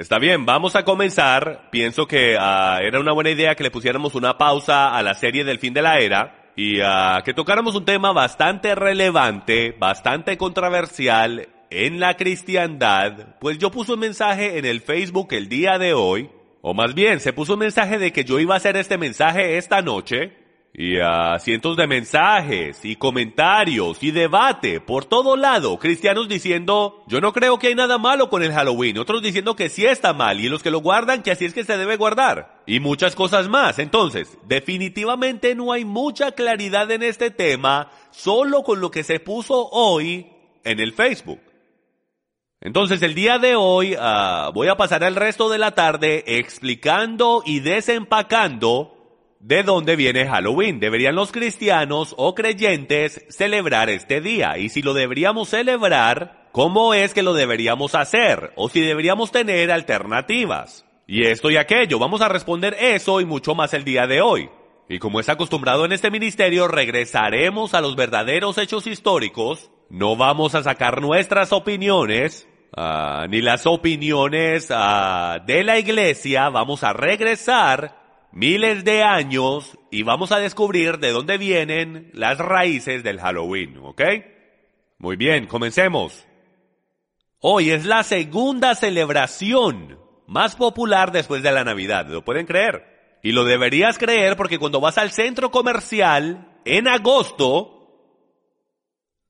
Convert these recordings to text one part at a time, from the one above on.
Está bien, vamos a comenzar. Pienso que ah, era una buena idea que le pusiéramos una pausa a la serie del fin de la era y ah, que tocáramos un tema bastante relevante, bastante controversial en la cristiandad. Pues yo puse un mensaje en el Facebook el día de hoy, o más bien se puso un mensaje de que yo iba a hacer este mensaje esta noche y a cientos de mensajes y comentarios y debate por todo lado, cristianos diciendo, yo no creo que hay nada malo con el Halloween, otros diciendo que sí está mal y los que lo guardan que así es que se debe guardar y muchas cosas más. Entonces, definitivamente no hay mucha claridad en este tema solo con lo que se puso hoy en el Facebook. Entonces el día de hoy uh, voy a pasar el resto de la tarde explicando y desempacando ¿De dónde viene Halloween? ¿Deberían los cristianos o creyentes celebrar este día? Y si lo deberíamos celebrar, ¿cómo es que lo deberíamos hacer? O si deberíamos tener alternativas. Y esto y aquello, vamos a responder eso y mucho más el día de hoy. Y como es acostumbrado en este ministerio, regresaremos a los verdaderos hechos históricos. No vamos a sacar nuestras opiniones, uh, ni las opiniones uh, de la iglesia. Vamos a regresar miles de años y vamos a descubrir de dónde vienen las raíces del Halloween, ¿ok? Muy bien, comencemos. Hoy es la segunda celebración más popular después de la Navidad, ¿lo pueden creer? Y lo deberías creer porque cuando vas al centro comercial en agosto,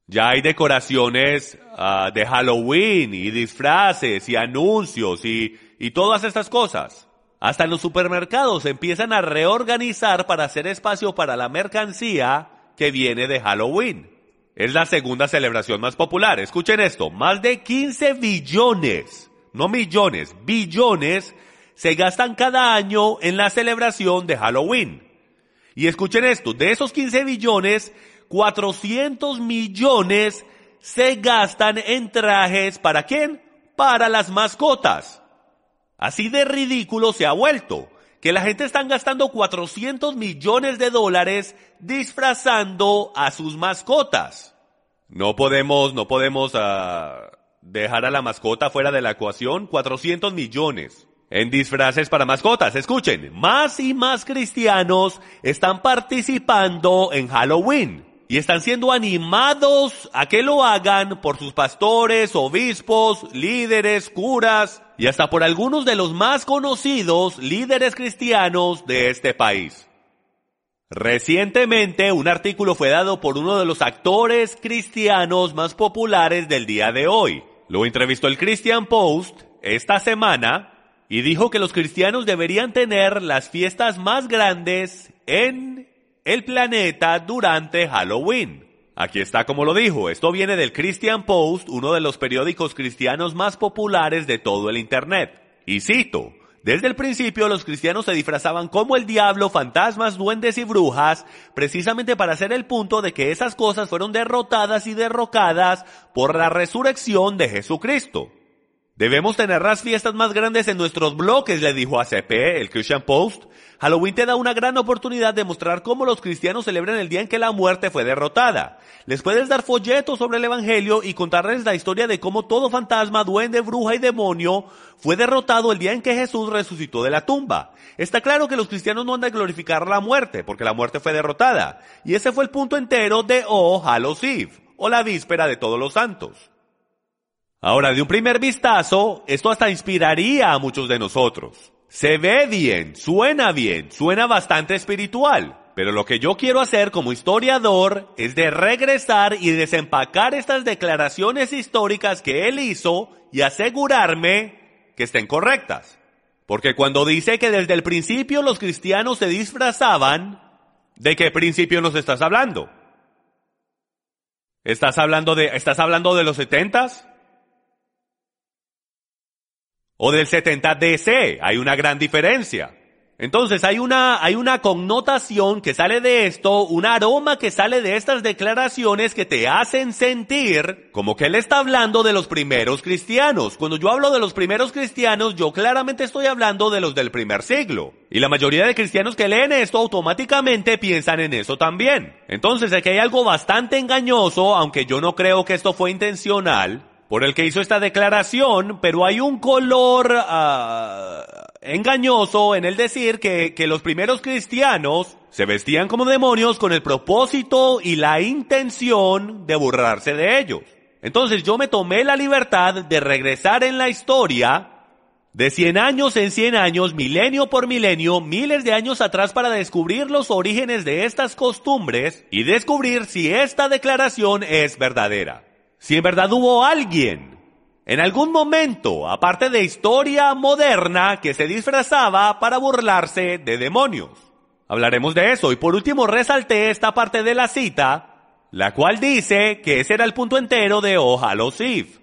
ya hay decoraciones uh, de Halloween y disfraces y anuncios y, y todas estas cosas. Hasta en los supermercados empiezan a reorganizar para hacer espacio para la mercancía que viene de Halloween. Es la segunda celebración más popular. Escuchen esto, más de 15 billones, no millones, billones se gastan cada año en la celebración de Halloween. Y escuchen esto, de esos 15 billones, 400 millones se gastan en trajes para quién? Para las mascotas. Así de ridículo se ha vuelto, que la gente está gastando 400 millones de dólares disfrazando a sus mascotas. No podemos, no podemos uh, dejar a la mascota fuera de la ecuación. 400 millones en disfraces para mascotas. Escuchen, más y más cristianos están participando en Halloween y están siendo animados a que lo hagan por sus pastores, obispos, líderes, curas y hasta por algunos de los más conocidos líderes cristianos de este país. Recientemente un artículo fue dado por uno de los actores cristianos más populares del día de hoy. Lo entrevistó el Christian Post esta semana y dijo que los cristianos deberían tener las fiestas más grandes en el planeta durante Halloween. Aquí está como lo dijo, esto viene del Christian Post, uno de los periódicos cristianos más populares de todo el Internet. Y cito, desde el principio los cristianos se disfrazaban como el diablo, fantasmas, duendes y brujas, precisamente para hacer el punto de que esas cosas fueron derrotadas y derrocadas por la resurrección de Jesucristo. Debemos tener las fiestas más grandes en nuestros bloques, le dijo a CP, el Christian Post. Halloween te da una gran oportunidad de mostrar cómo los cristianos celebran el día en que la muerte fue derrotada. Les puedes dar folletos sobre el Evangelio y contarles la historia de cómo todo fantasma, duende, bruja y demonio fue derrotado el día en que Jesús resucitó de la tumba. Está claro que los cristianos no han de glorificar la muerte, porque la muerte fue derrotada. Y ese fue el punto entero de Oh Hallows Eve, o la víspera de todos los santos. Ahora, de un primer vistazo, esto hasta inspiraría a muchos de nosotros. Se ve bien, suena bien, suena bastante espiritual. Pero lo que yo quiero hacer como historiador es de regresar y desempacar estas declaraciones históricas que él hizo y asegurarme que estén correctas. Porque cuando dice que desde el principio los cristianos se disfrazaban, ¿de qué principio nos estás hablando? ¿Estás hablando de, estás hablando de los setentas? O del 70 DC. Hay una gran diferencia. Entonces hay una, hay una connotación que sale de esto, un aroma que sale de estas declaraciones que te hacen sentir como que él está hablando de los primeros cristianos. Cuando yo hablo de los primeros cristianos, yo claramente estoy hablando de los del primer siglo. Y la mayoría de cristianos que leen esto automáticamente piensan en eso también. Entonces aquí hay algo bastante engañoso, aunque yo no creo que esto fue intencional, por el que hizo esta declaración, pero hay un color uh, engañoso en el decir que, que los primeros cristianos se vestían como demonios con el propósito y la intención de burlarse de ellos. Entonces yo me tomé la libertad de regresar en la historia de 100 años en 100 años, milenio por milenio, miles de años atrás para descubrir los orígenes de estas costumbres y descubrir si esta declaración es verdadera si en verdad hubo alguien en algún momento, aparte de historia moderna, que se disfrazaba para burlarse de demonios. Hablaremos de eso y por último resalté esta parte de la cita, la cual dice que ese era el punto entero de Ojalosif,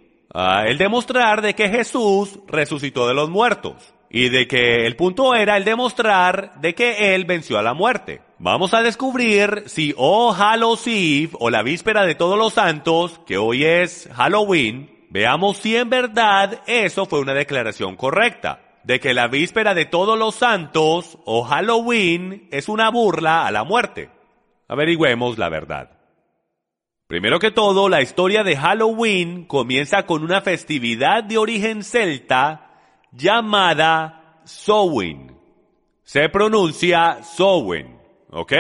el demostrar de que Jesús resucitó de los muertos y de que el punto era el demostrar de que él venció a la muerte. Vamos a descubrir si O Hallows Eve o la víspera de todos los santos, que hoy es Halloween, veamos si en verdad eso fue una declaración correcta. De que la víspera de todos los santos o Halloween es una burla a la muerte. Averigüemos la verdad. Primero que todo, la historia de Halloween comienza con una festividad de origen celta llamada Sowin. Se pronuncia Sowin. ¿Ok?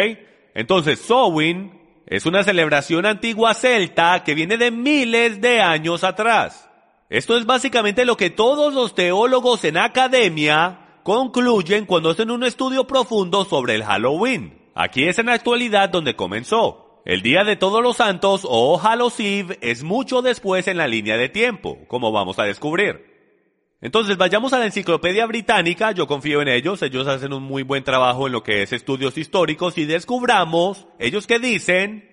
Entonces, Samhain es una celebración antigua celta que viene de miles de años atrás. Esto es básicamente lo que todos los teólogos en academia concluyen cuando hacen un estudio profundo sobre el Halloween. Aquí es en la actualidad donde comenzó. El Día de Todos los Santos o Halloween es mucho después en la línea de tiempo, como vamos a descubrir. Entonces vayamos a la Enciclopedia Británica, yo confío en ellos, ellos hacen un muy buen trabajo en lo que es estudios históricos y descubramos, ellos que dicen,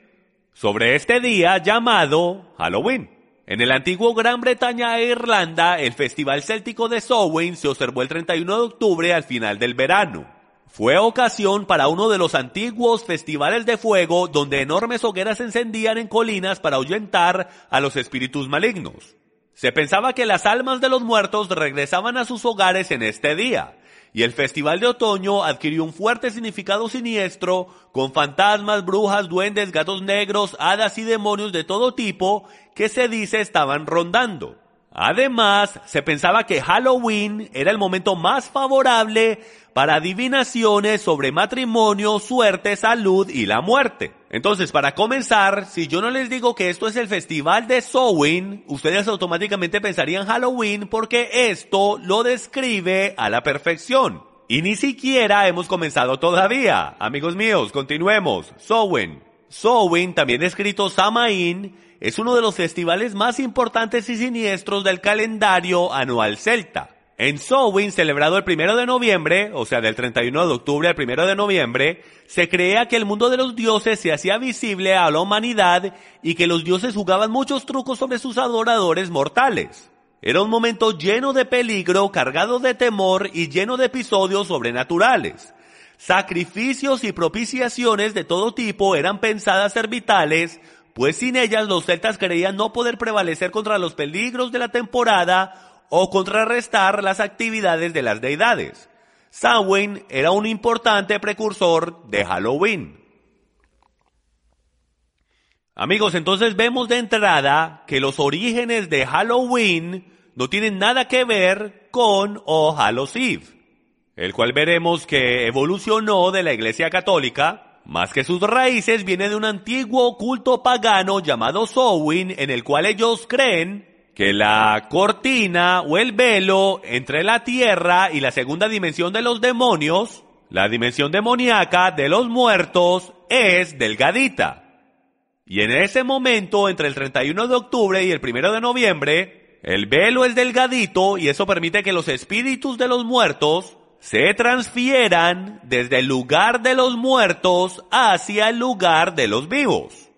sobre este día llamado Halloween. En el antiguo Gran Bretaña e Irlanda, el Festival Céltico de Samhain se observó el 31 de octubre al final del verano. Fue ocasión para uno de los antiguos festivales de fuego donde enormes hogueras se encendían en colinas para ahuyentar a los espíritus malignos. Se pensaba que las almas de los muertos regresaban a sus hogares en este día, y el festival de otoño adquirió un fuerte significado siniestro, con fantasmas, brujas, duendes, gatos negros, hadas y demonios de todo tipo que se dice estaban rondando. Además, se pensaba que Halloween era el momento más favorable para adivinaciones sobre matrimonio, suerte, salud y la muerte. Entonces, para comenzar, si yo no les digo que esto es el festival de Samhain, ustedes automáticamente pensarían Halloween porque esto lo describe a la perfección. Y ni siquiera hemos comenzado todavía. Amigos míos, continuemos. Samhain. Samhain, también escrito Samaín, es uno de los festivales más importantes y siniestros del calendario anual celta. En Samhain, celebrado el primero de noviembre, o sea, del 31 de octubre al primero de noviembre, se creía que el mundo de los dioses se hacía visible a la humanidad y que los dioses jugaban muchos trucos sobre sus adoradores mortales. Era un momento lleno de peligro, cargado de temor y lleno de episodios sobrenaturales. Sacrificios y propiciaciones de todo tipo eran pensadas ser vitales pues sin ellas los celtas creían no poder prevalecer contra los peligros de la temporada o contrarrestar las actividades de las deidades. Samhain era un importante precursor de Halloween. Amigos, entonces vemos de entrada que los orígenes de Halloween no tienen nada que ver con O Hallows Eve, el cual veremos que evolucionó de la Iglesia Católica más que sus raíces viene de un antiguo culto pagano llamado Sowin, en el cual ellos creen que la cortina o el velo entre la tierra y la segunda dimensión de los demonios, la dimensión demoníaca de los muertos, es delgadita. Y en ese momento, entre el 31 de octubre y el 1 de noviembre, el velo es delgadito y eso permite que los espíritus de los muertos se transfieran desde el lugar de los muertos hacia el lugar de los vivos.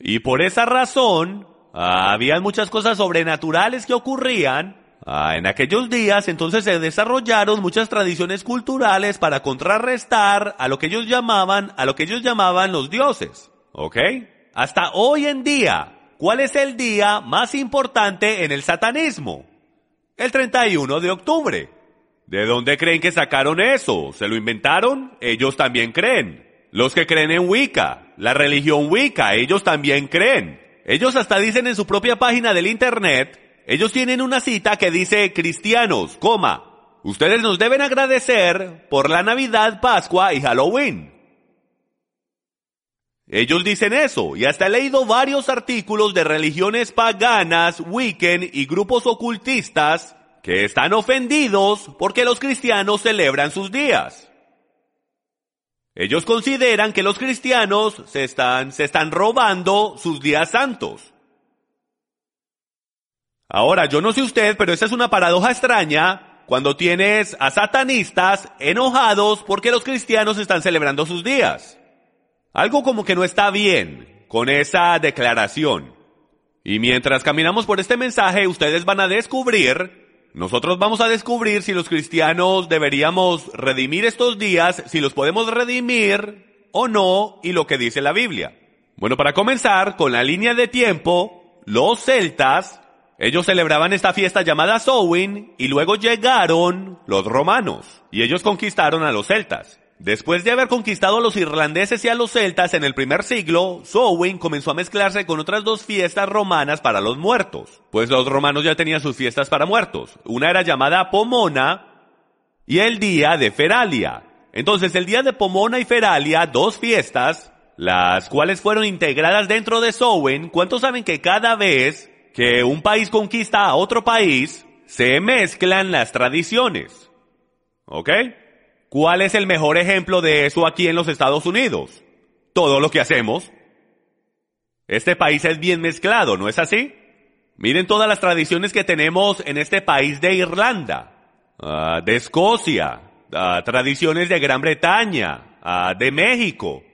Y por esa razón, había muchas cosas sobrenaturales que ocurrían, Ah, en aquellos días entonces se desarrollaron muchas tradiciones culturales para contrarrestar a lo que ellos llamaban, a lo que ellos llamaban los dioses. ¿Ok? Hasta hoy en día, ¿cuál es el día más importante en el satanismo? El 31 de octubre. ¿De dónde creen que sacaron eso? ¿Se lo inventaron? Ellos también creen. Los que creen en Wicca, la religión Wicca, ellos también creen. Ellos hasta dicen en su propia página del internet ellos tienen una cita que dice, cristianos, coma, ustedes nos deben agradecer por la Navidad, Pascua y Halloween. Ellos dicen eso, y hasta he leído varios artículos de religiones paganas, Wiccan y grupos ocultistas que están ofendidos porque los cristianos celebran sus días. Ellos consideran que los cristianos se están, se están robando sus días santos. Ahora, yo no sé usted, pero esa es una paradoja extraña cuando tienes a satanistas enojados porque los cristianos están celebrando sus días. Algo como que no está bien con esa declaración. Y mientras caminamos por este mensaje, ustedes van a descubrir, nosotros vamos a descubrir si los cristianos deberíamos redimir estos días, si los podemos redimir o no, y lo que dice la Biblia. Bueno, para comenzar con la línea de tiempo, los celtas ellos celebraban esta fiesta llamada Samhain y luego llegaron los romanos y ellos conquistaron a los celtas. Después de haber conquistado a los irlandeses y a los celtas en el primer siglo, Samhain comenzó a mezclarse con otras dos fiestas romanas para los muertos, pues los romanos ya tenían sus fiestas para muertos. Una era llamada Pomona y el día de Feralia. Entonces el día de Pomona y Feralia, dos fiestas, las cuales fueron integradas dentro de Samhain, ¿cuántos saben que cada vez que un país conquista a otro país, se mezclan las tradiciones. ¿Ok? ¿Cuál es el mejor ejemplo de eso aquí en los Estados Unidos? Todo lo que hacemos. Este país es bien mezclado, ¿no es así? Miren todas las tradiciones que tenemos en este país de Irlanda, ah, de Escocia, ah, tradiciones de Gran Bretaña, ah, de México,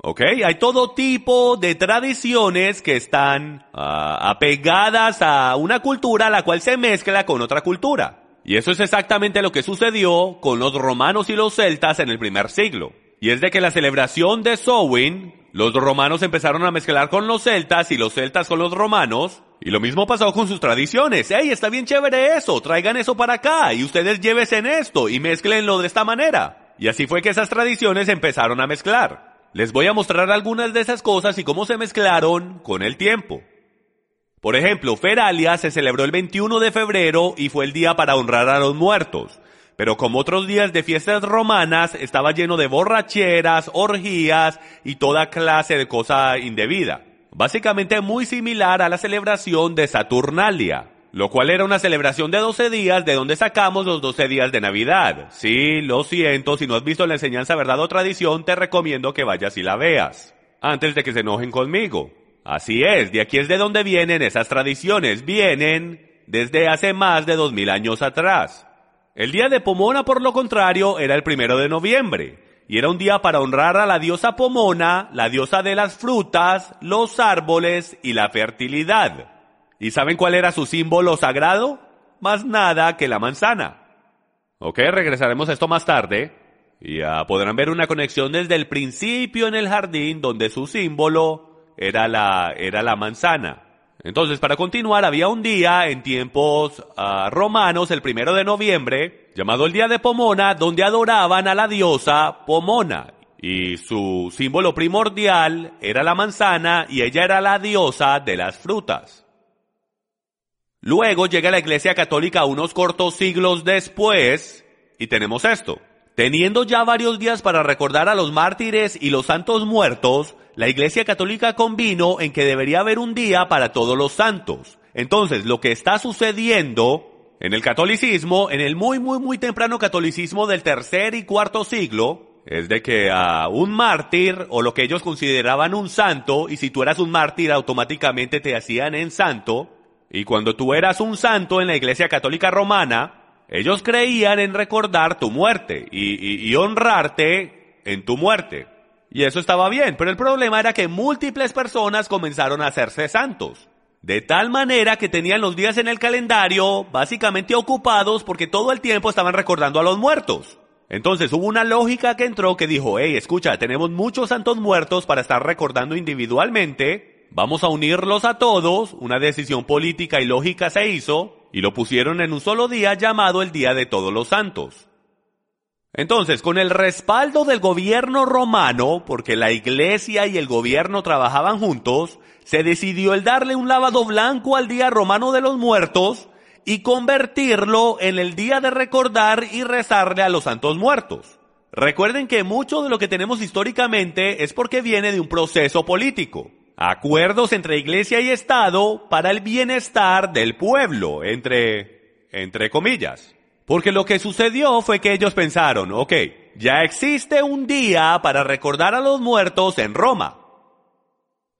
¿Ok? Hay todo tipo de tradiciones que están apegadas a una cultura la cual se mezcla con otra cultura. Y eso es exactamente lo que sucedió con los romanos y los celtas en el primer siglo. Y es de que la celebración de Samhain, los romanos empezaron a mezclar con los celtas y los celtas con los romanos. Y lo mismo pasó con sus tradiciones. ¡Ey, está bien chévere eso! Traigan eso para acá y ustedes llévense en esto y mezclenlo de esta manera. Y así fue que esas tradiciones empezaron a mezclar. Les voy a mostrar algunas de esas cosas y cómo se mezclaron con el tiempo. Por ejemplo, Feralia se celebró el 21 de febrero y fue el día para honrar a los muertos. Pero como otros días de fiestas romanas, estaba lleno de borracheras, orgías y toda clase de cosa indebida. Básicamente muy similar a la celebración de Saturnalia lo cual era una celebración de 12 días, de donde sacamos los 12 días de Navidad. Sí, lo siento, si no has visto la enseñanza verdad o tradición, te recomiendo que vayas y la veas, antes de que se enojen conmigo. Así es, de aquí es de donde vienen esas tradiciones, vienen desde hace más de dos mil años atrás. El día de Pomona, por lo contrario, era el primero de noviembre, y era un día para honrar a la diosa Pomona, la diosa de las frutas, los árboles y la fertilidad. ¿Y saben cuál era su símbolo sagrado? Más nada que la manzana. Ok, regresaremos a esto más tarde. Ya podrán ver una conexión desde el principio en el jardín donde su símbolo era la, era la manzana. Entonces, para continuar, había un día en tiempos ah, romanos, el primero de noviembre, llamado el Día de Pomona, donde adoraban a la diosa Pomona. Y su símbolo primordial era la manzana y ella era la diosa de las frutas. Luego llega la Iglesia Católica unos cortos siglos después y tenemos esto. Teniendo ya varios días para recordar a los mártires y los santos muertos, la Iglesia Católica convino en que debería haber un día para todos los santos. Entonces, lo que está sucediendo en el catolicismo, en el muy, muy, muy temprano catolicismo del tercer y cuarto siglo, es de que a un mártir, o lo que ellos consideraban un santo, y si tú eras un mártir automáticamente te hacían en santo, y cuando tú eras un santo en la Iglesia Católica Romana, ellos creían en recordar tu muerte y, honrarte en tu muerte. Y eso estaba bien, pero el problema era que múltiples personas comenzaron a hacerse santos. de tal manera que tenían los días en el calendario básicamente ocupados porque todo el tiempo estaban recordando a los muertos. Entonces hubo una lógica que entró que dijo, hey, escucha, tenemos muchos santos muertos para estar recordando individualmente, vamos a unirlos a todos, una decisión política y lógica se hizo, y lo pusieron en un solo día llamado el Día de Todos los Santos. Entonces, con el respaldo del gobierno romano, porque la iglesia y el gobierno trabajaban juntos, se decidió el darle un lavado blanco al Día Romano de los Muertos y convertirlo en el día de recordar y rezarle a los santos muertos. Recuerden que mucho de lo que tenemos históricamente es porque viene de un proceso político. Acuerdos entre iglesia y Estado para el bienestar del pueblo, entre, entre comillas. Porque lo que sucedió fue que ellos pensaron, ok, ya existe un día para recordar a los muertos en Roma.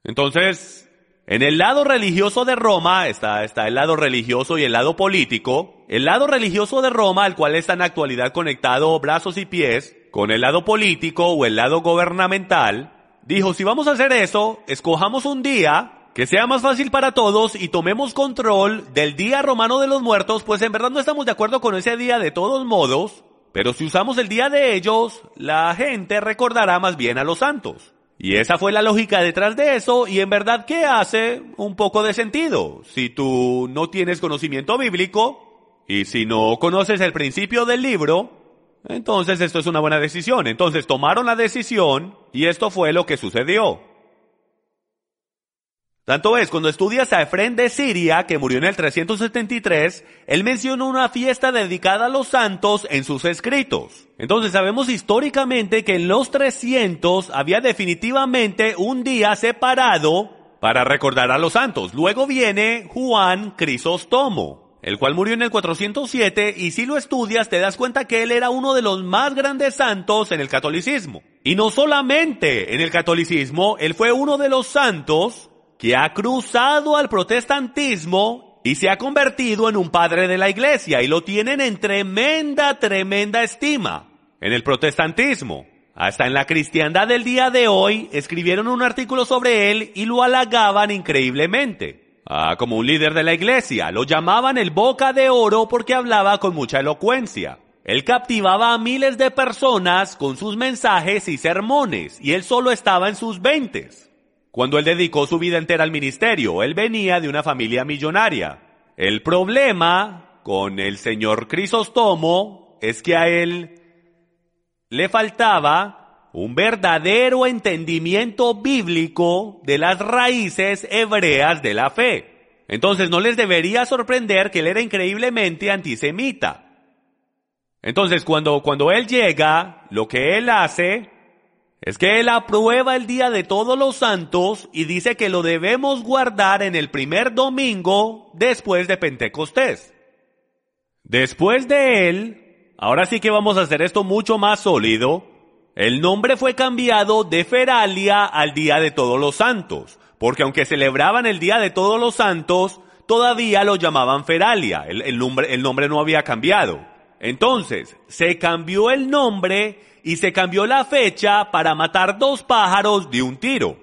Entonces, en el lado religioso de Roma está, está el lado religioso y el lado político. El lado religioso de Roma, al cual está en actualidad conectado brazos y pies, con el lado político o el lado gubernamental, dijo, si vamos a hacer eso, escojamos un día que sea más fácil para todos y tomemos control del Día Romano de los Muertos, pues en verdad no estamos de acuerdo con ese día de todos modos, pero si usamos el día de ellos, la gente recordará más bien a los santos. Y esa fue la lógica detrás de eso y en verdad que hace un poco de sentido. Si tú no tienes conocimiento bíblico y si no conoces el principio del libro, entonces esto es una buena decisión. Entonces tomaron la decisión y esto fue lo que sucedió. Tanto es, cuando estudias a Efrén de Siria, que murió en el 373, él menciona una fiesta dedicada a los santos en sus escritos. Entonces sabemos históricamente que en los 300 había definitivamente un día separado para recordar a los santos. Luego viene Juan Crisóstomo, el cual murió en el 407 y si lo estudias te das cuenta que él era uno de los más grandes santos en el catolicismo. Y no solamente en el catolicismo, él fue uno de los santos que ha cruzado al protestantismo y se ha convertido en un padre de la iglesia y lo tienen en tremenda, tremenda estima en el protestantismo. Hasta en la cristiandad del día de hoy escribieron un artículo sobre él y lo halagaban increíblemente. Ah, como un líder de la iglesia. Lo llamaban el boca de oro porque hablaba con mucha elocuencia. Él captivaba a miles de personas con sus mensajes y sermones y él solo estaba en sus veintes cuando él dedicó su vida entera al ministerio. Él venía de una familia millonaria. El problema con el señor Crisóstomo es que a él le faltaba un verdadero entendimiento bíblico de las raíces hebreas de la fe. Entonces no les debería sorprender que él era increíblemente antisemita. Entonces cuando, cuando él llega, lo que él hace es que Él aprueba el día de todos los santos y dice que lo debemos guardar en el primer domingo después de Pentecostés. Después de Él, ahora sí que vamos a hacer esto mucho más sólido, el nombre fue cambiado de Feralia al Día de Todos los Santos, porque aunque celebraban el Día de Todos los Santos, todavía lo llamaban Feralia, el, nombre, el nombre no había cambiado. Entonces, se cambió el nombre y se cambió la fecha para matar dos pájaros de un tiro.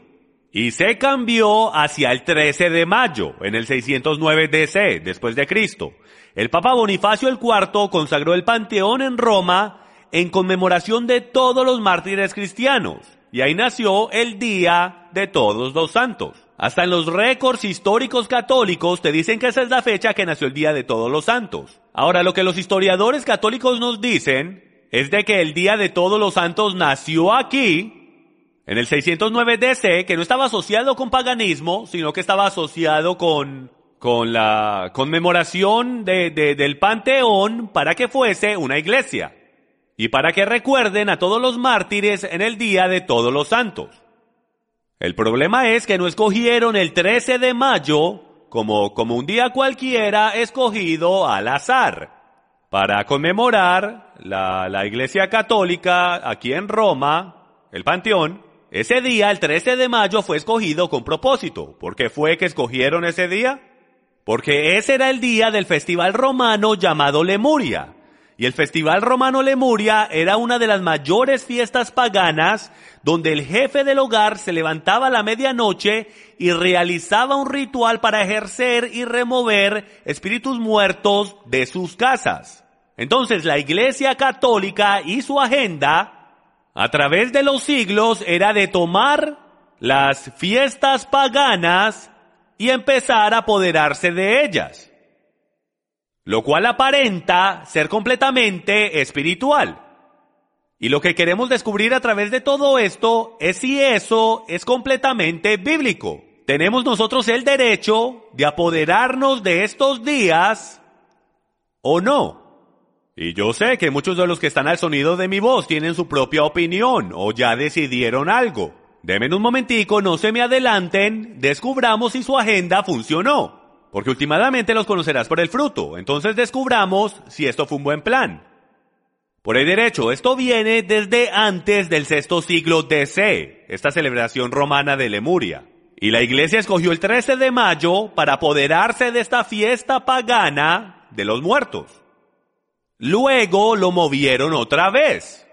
Y se cambió hacia el 13 de mayo, en el 609 DC, después de Cristo. El Papa Bonifacio IV consagró el Panteón en Roma en conmemoración de todos los mártires cristianos. Y ahí nació el Día de Todos los Santos. Hasta en los récords históricos católicos te dicen que esa es la fecha que nació el Día de Todos los Santos. Ahora, lo que los historiadores católicos nos dicen es de que el Día de Todos los Santos nació aquí, en el 609 DC, que no estaba asociado con paganismo, sino que estaba asociado con, con la conmemoración de, del Panteón para que fuese una iglesia. Y para que recuerden a todos los mártires en el Día de Todos los Santos. El problema es que no escogieron el 13 de mayo como, como un día cualquiera escogido al azar para conmemorar la, la Iglesia Católica aquí en Roma, el Panteón. Ese día, el 13 de mayo, fue escogido con propósito. ¿Por qué fue que escogieron ese día? Porque ese era el día del festival romano llamado Lemuria. Y el Festival Romano Lemuria era una de las mayores fiestas paganas donde el jefe del hogar se levantaba a la medianoche y realizaba un ritual para ejercer y remover espíritus muertos de sus casas. Entonces la Iglesia Católica y su agenda a través de los siglos era de tomar las fiestas paganas y empezar a apoderarse de ellas lo cual aparenta ser completamente espiritual. Y lo que queremos descubrir a través de todo esto es si eso es completamente bíblico. Tenemos nosotros el derecho de apoderarnos de estos días o no. Y yo sé que muchos de los que están al sonido de mi voz tienen su propia opinión o ya decidieron algo. Denme un momentico, no se me adelanten, descubramos si su agenda funcionó porque últimamente los conocerás por el fruto. Entonces descubramos si esto fue un buen plan. Por el derecho, esto viene desde antes del sexto siglo DC, esta celebración romana de Lemuria. Y la iglesia escogió el 13 de mayo para apoderarse de esta fiesta pagana de los muertos. Luego lo movieron otra vez.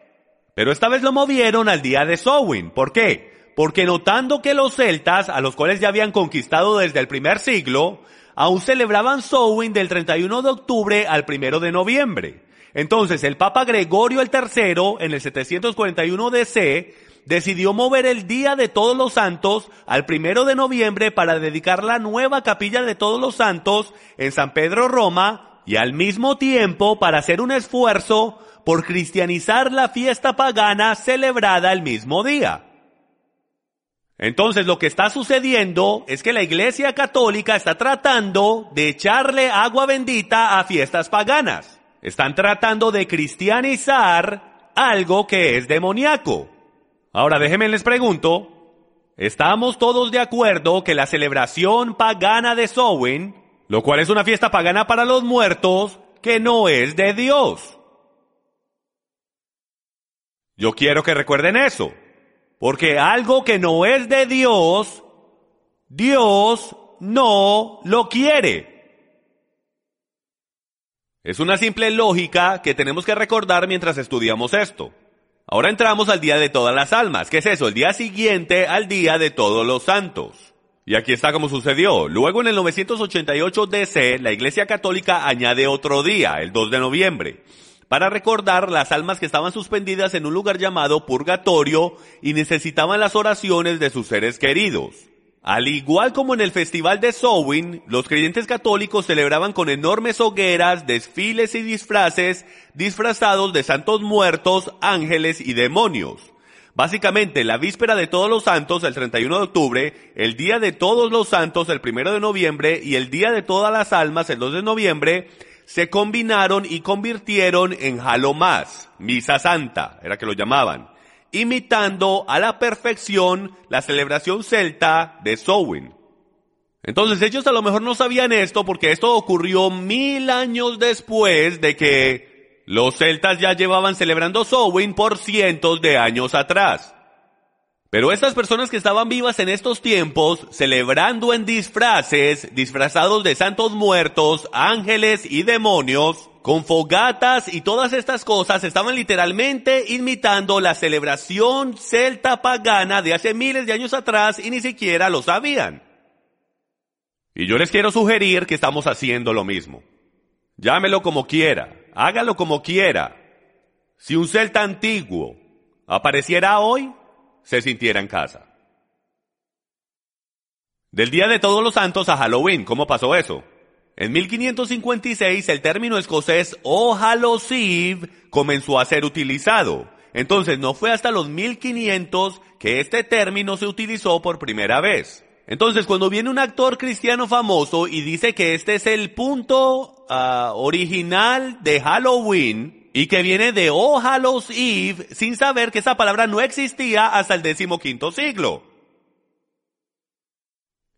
Pero esta vez lo movieron al día de Samhain. ¿Por qué? Porque notando que los celtas, a los cuales ya habían conquistado desde el primer siglo, aún celebraban Samhain del 31 de octubre al 1 de noviembre. Entonces el Papa Gregorio III, en el 741 DC, decidió mover el Día de Todos los Santos al 1 de noviembre para dedicar la nueva capilla de Todos los Santos en San Pedro Roma y al mismo tiempo para hacer un esfuerzo por cristianizar la fiesta pagana celebrada el mismo día. Entonces lo que está sucediendo es que la Iglesia Católica está tratando de echarle agua bendita a fiestas paganas. Están tratando de cristianizar algo que es demoníaco. Ahora déjenme les pregunto, ¿estamos todos de acuerdo que la celebración pagana de Samhain, lo cual es una fiesta pagana para los muertos, que no es de Dios? Yo quiero que recuerden eso. Porque algo que no es de Dios, Dios no lo quiere. Es una simple lógica que tenemos que recordar mientras estudiamos esto. Ahora entramos al Día de Todas las Almas. ¿Qué es eso? El día siguiente al Día de Todos los Santos. Y aquí está como sucedió. Luego en el 988 DC, la Iglesia Católica añade otro día, el 2 de noviembre para recordar las almas que estaban suspendidas en un lugar llamado purgatorio y necesitaban las oraciones de sus seres queridos. Al igual como en el festival de Samhain, los creyentes católicos celebraban con enormes hogueras, desfiles y disfraces disfrazados de santos muertos, ángeles y demonios. Básicamente, la víspera de todos los santos, el 31 de octubre, el día de todos los santos, el 1 de noviembre, y el día de todas las almas, el 2 de noviembre, se combinaron y convirtieron en Halomás, Misa Santa, era que lo llamaban, imitando a la perfección la celebración celta de Samhain. Entonces ellos a lo mejor no sabían esto porque esto ocurrió mil años después de que los celtas ya llevaban celebrando Samhain por cientos de años atrás. Pero estas personas que estaban vivas en estos tiempos, celebrando en disfraces, disfrazados de santos muertos, ángeles y demonios, con fogatas y todas estas cosas, estaban literalmente imitando la celebración celta pagana de hace miles de años atrás y ni siquiera lo sabían. Y yo les quiero sugerir que estamos haciendo lo mismo. Llámelo como quiera, hágalo como quiera. Si un celta antiguo apareciera hoy, se sintiera en casa. Del Día de Todos los Santos a Halloween, ¿cómo pasó eso? En 1556 el término escocés O comenzó a ser utilizado. Entonces no fue hasta los 1500 que este término se utilizó por primera vez. Entonces cuando viene un actor cristiano famoso y dice que este es el punto ah, original de Halloween, y que viene de Oh Hallows Eve sin saber que esa palabra no existía hasta el decimoquinto siglo.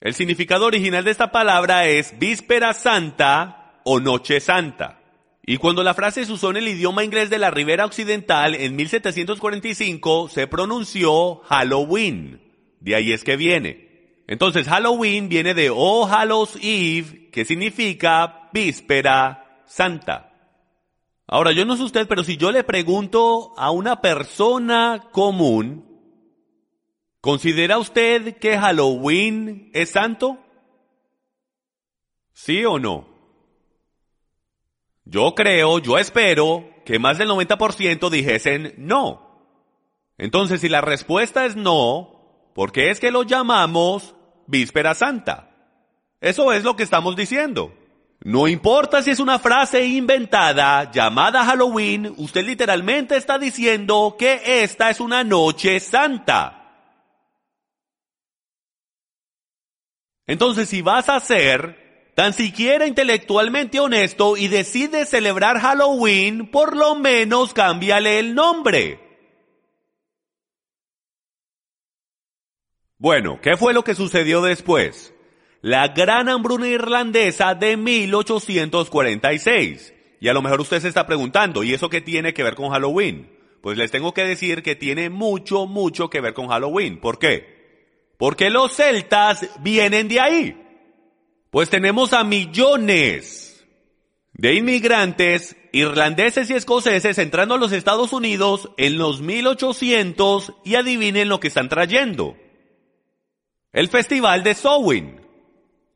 El significado original de esta palabra es víspera santa o noche santa. Y cuando la frase se usó en el idioma inglés de la Ribera Occidental en 1745, se pronunció Halloween. De ahí es que viene. Entonces Halloween viene de Oh Hallows Eve, que significa víspera santa. Ahora, yo no sé usted, pero si yo le pregunto a una persona común, ¿considera usted que Halloween es santo? ¿Sí o no? Yo creo, yo espero que más del 90% dijesen no. Entonces, si la respuesta es no, ¿por qué es que lo llamamos Víspera Santa? Eso es lo que estamos diciendo. No importa si es una frase inventada llamada Halloween, usted literalmente está diciendo que esta es una noche santa. Entonces, si vas a ser tan siquiera intelectualmente honesto y decides celebrar Halloween, por lo menos cámbiale el nombre. Bueno, ¿qué fue lo que sucedió después? La gran hambruna irlandesa de 1846. Y a lo mejor usted se está preguntando, ¿y eso qué tiene que ver con Halloween? Pues les tengo que decir que tiene mucho, mucho que ver con Halloween. ¿Por qué? Porque los celtas vienen de ahí. Pues tenemos a millones de inmigrantes irlandeses y escoceses entrando a los Estados Unidos en los 1800 y adivinen lo que están trayendo. El festival de Samhain.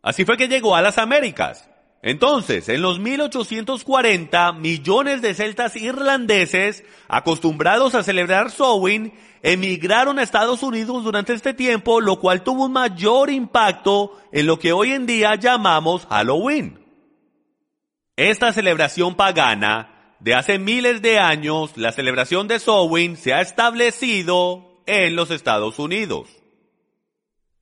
Así fue que llegó a las Américas. Entonces, en los 1840, millones de celtas irlandeses, acostumbrados a celebrar Samhain, emigraron a Estados Unidos durante este tiempo, lo cual tuvo un mayor impacto en lo que hoy en día llamamos Halloween. Esta celebración pagana de hace miles de años, la celebración de Samhain, se ha establecido en los Estados Unidos.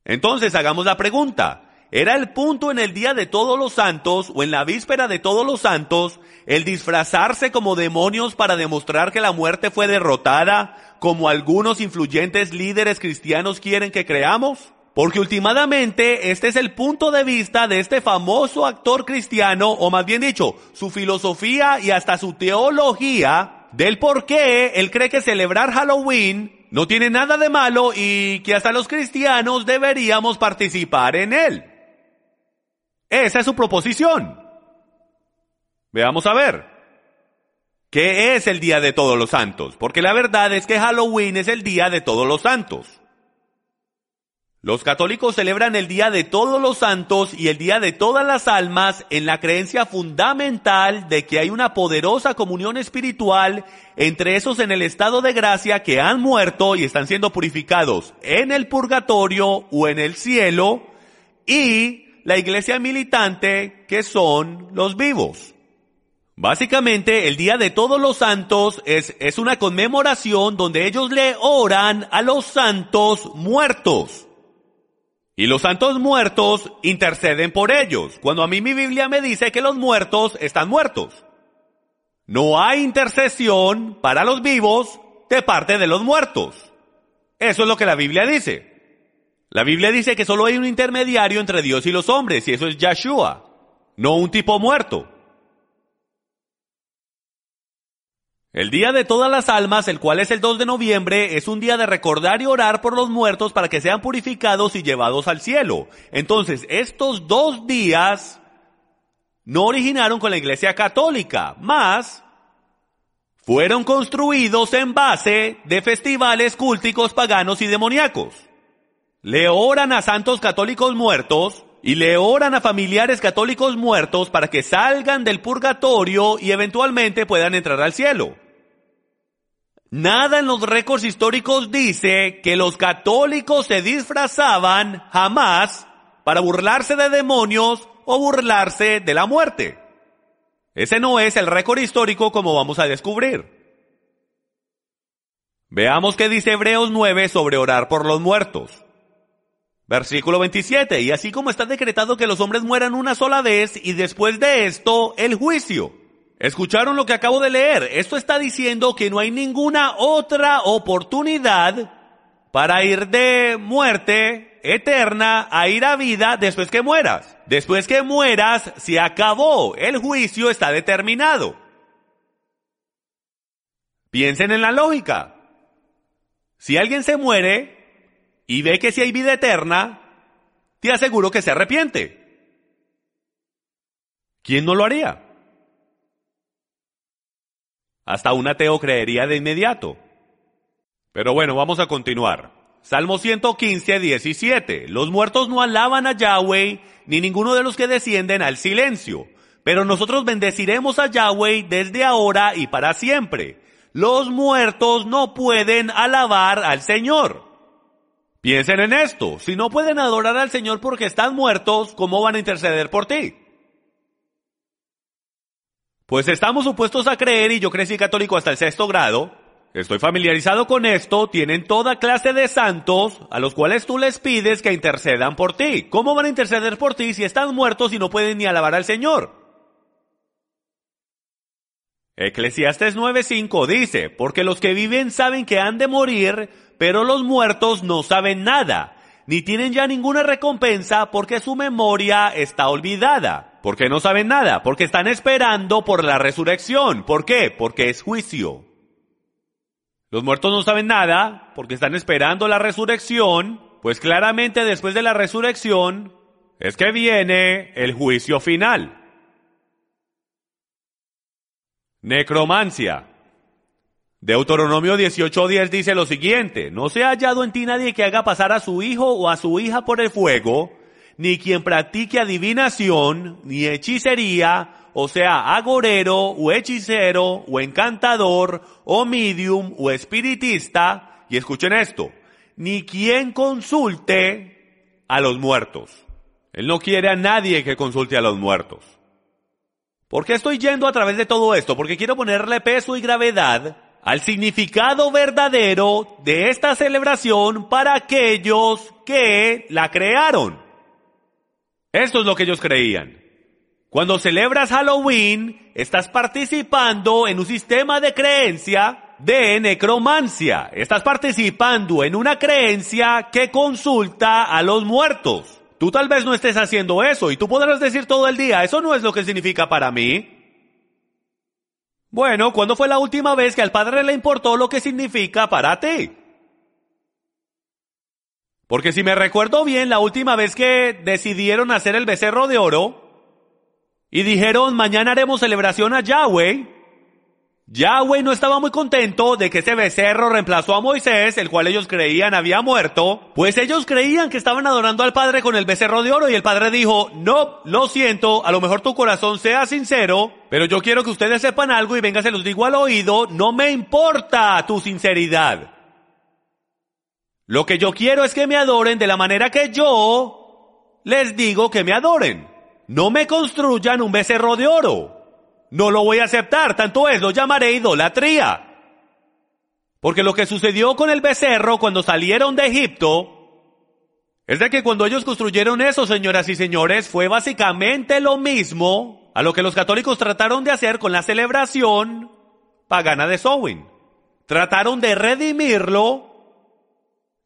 Entonces hagamos la pregunta, era el punto en el día de todos los santos o en la víspera de todos los santos el disfrazarse como demonios para demostrar que la muerte fue derrotada, como algunos influyentes líderes cristianos quieren que creamos? Porque últimamente este es el punto de vista de este famoso actor cristiano, o más bien dicho, su filosofía y hasta su teología del por qué él cree que celebrar Halloween no tiene nada de malo y que hasta los cristianos deberíamos participar en él. Esa es su proposición. Veamos a ver. ¿Qué es el Día de Todos los Santos? Porque la verdad es que Halloween es el Día de Todos los Santos. Los católicos celebran el Día de Todos los Santos y el Día de Todas las Almas en la creencia fundamental de que hay una poderosa comunión espiritual entre esos en el estado de gracia que han muerto y están siendo purificados en el purgatorio o en el cielo y la iglesia militante que son los vivos. Básicamente, el Día de Todos los Santos es, es una conmemoración donde ellos le oran a los santos muertos. Y los santos muertos interceden por ellos, cuando a mí mi Biblia me dice que los muertos están muertos. No hay intercesión para los vivos de parte de los muertos. Eso es lo que la Biblia dice. La Biblia dice que solo hay un intermediario entre Dios y los hombres, y eso es Yahshua, no un tipo muerto. El Día de Todas las Almas, el cual es el 2 de noviembre, es un día de recordar y orar por los muertos para que sean purificados y llevados al cielo. Entonces, estos dos días no originaron con la Iglesia Católica, más fueron construidos en base de festivales cúlticos paganos y demoníacos le oran a santos católicos muertos y le oran a familiares católicos muertos para que salgan del purgatorio y eventualmente puedan entrar al cielo. Nada en los récords históricos dice que los católicos se disfrazaban jamás para burlarse de demonios o burlarse de la muerte. Ese no es el récord histórico como vamos a descubrir. Veamos qué dice Hebreos 9 sobre orar por los muertos. Versículo 27. Y así como está decretado que los hombres mueran una sola vez y después de esto el juicio. ¿Escucharon lo que acabo de leer? Esto está diciendo que no hay ninguna otra oportunidad para ir de muerte eterna a ir a vida después que mueras. Después que mueras, se acabó. El juicio está determinado. Piensen en la lógica. Si alguien se muere, y ve que si hay vida eterna, te aseguro que se arrepiente. ¿Quién no lo haría? Hasta un ateo creería de inmediato. Pero bueno, vamos a continuar. Salmo 115, 17. Los muertos no alaban a Yahweh, ni ninguno de los que descienden al silencio. Pero nosotros bendeciremos a Yahweh desde ahora y para siempre. Los muertos no pueden alabar al Señor. Piensen en esto. Si no pueden adorar al Señor porque están muertos, ¿cómo van a interceder por ti? Pues estamos supuestos a creer, y yo crecí católico hasta el sexto grado, estoy familiarizado con esto, tienen toda clase de santos a los cuales tú les pides que intercedan por ti. ¿Cómo van a interceder por ti si están muertos y no pueden ni alabar al Señor? Eclesiastes 9:5 dice, porque los que viven saben que han de morir, pero los muertos no saben nada, ni tienen ya ninguna recompensa porque su memoria está olvidada. ¿Por qué no saben nada? Porque están esperando por la resurrección. ¿Por qué? Porque es juicio. Los muertos no saben nada porque están esperando la resurrección, pues claramente después de la resurrección es que viene el juicio final. Necromancia. Deuteronomio 18:10 dice lo siguiente, no se ha hallado en ti nadie que haga pasar a su hijo o a su hija por el fuego, ni quien practique adivinación, ni hechicería, o sea, agorero, o hechicero, o encantador, o medium, o espiritista, y escuchen esto, ni quien consulte a los muertos. Él no quiere a nadie que consulte a los muertos. ¿Por qué estoy yendo a través de todo esto? Porque quiero ponerle peso y gravedad al significado verdadero de esta celebración para aquellos que la crearon. Esto es lo que ellos creían. Cuando celebras Halloween, estás participando en un sistema de creencia de necromancia. Estás participando en una creencia que consulta a los muertos. Tú tal vez no estés haciendo eso y tú podrás decir todo el día, eso no es lo que significa para mí. Bueno, ¿cuándo fue la última vez que al Padre le importó lo que significa para ti? Porque si me recuerdo bien, la última vez que decidieron hacer el becerro de oro y dijeron mañana haremos celebración a Yahweh, Yahweh no estaba muy contento de que ese becerro reemplazó a Moisés, el cual ellos creían había muerto, pues ellos creían que estaban adorando al Padre con el becerro de oro y el Padre dijo, no, lo siento, a lo mejor tu corazón sea sincero, pero yo quiero que ustedes sepan algo y venga se los digo al oído, no me importa tu sinceridad. Lo que yo quiero es que me adoren de la manera que yo les digo que me adoren. No me construyan un becerro de oro. No lo voy a aceptar, tanto es, lo llamaré idolatría. Porque lo que sucedió con el becerro cuando salieron de Egipto es de que cuando ellos construyeron eso, señoras y señores, fue básicamente lo mismo a lo que los católicos trataron de hacer con la celebración pagana de Sowin. Trataron de redimirlo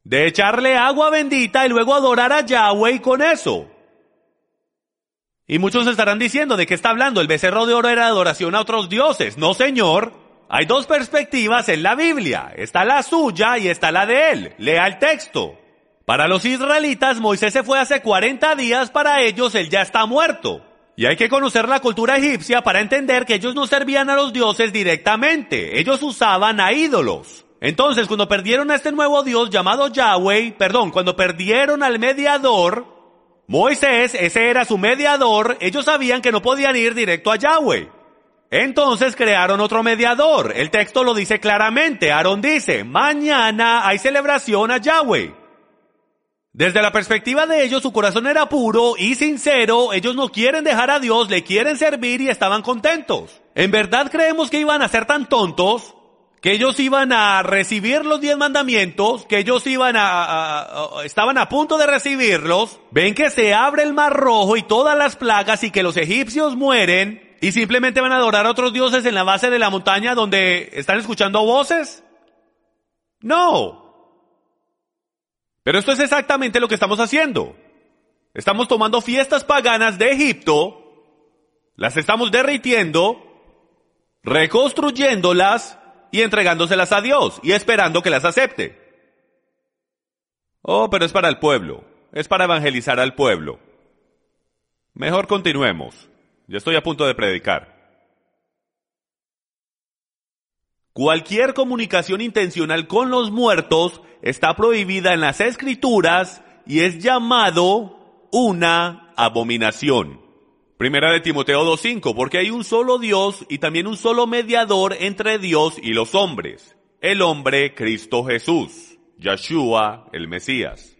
de echarle agua bendita y luego adorar a Yahweh con eso. Y muchos estarán diciendo de qué está hablando. El becerro de oro era adoración a otros dioses. No, señor. Hay dos perspectivas en la Biblia. Está la suya y está la de él. Lea el texto. Para los israelitas, Moisés se fue hace 40 días. Para ellos, él ya está muerto. Y hay que conocer la cultura egipcia para entender que ellos no servían a los dioses directamente. Ellos usaban a ídolos. Entonces, cuando perdieron a este nuevo Dios llamado Yahweh, perdón, cuando perdieron al mediador, Moisés, ese era su mediador, ellos sabían que no podían ir directo a Yahweh. Entonces crearon otro mediador. El texto lo dice claramente. Aarón dice, mañana hay celebración a Yahweh. Desde la perspectiva de ellos, su corazón era puro y sincero. Ellos no quieren dejar a Dios, le quieren servir y estaban contentos. ¿En verdad creemos que iban a ser tan tontos? Que ellos iban a recibir los diez mandamientos, que ellos iban a, estaban a punto de recibirlos, ven que se abre el mar rojo y todas las plagas y que los egipcios mueren y simplemente van a adorar a otros dioses en la base de la montaña donde están escuchando voces. No. Pero esto es exactamente lo que estamos haciendo. Estamos tomando fiestas paganas de Egipto, las estamos derritiendo, reconstruyéndolas, y entregándoselas a Dios y esperando que las acepte. Oh, pero es para el pueblo, es para evangelizar al pueblo. Mejor continuemos. Ya estoy a punto de predicar. Cualquier comunicación intencional con los muertos está prohibida en las escrituras y es llamado una abominación. Primera de Timoteo 2.5, porque hay un solo Dios y también un solo mediador entre Dios y los hombres, el hombre Cristo Jesús, Yeshua el Mesías.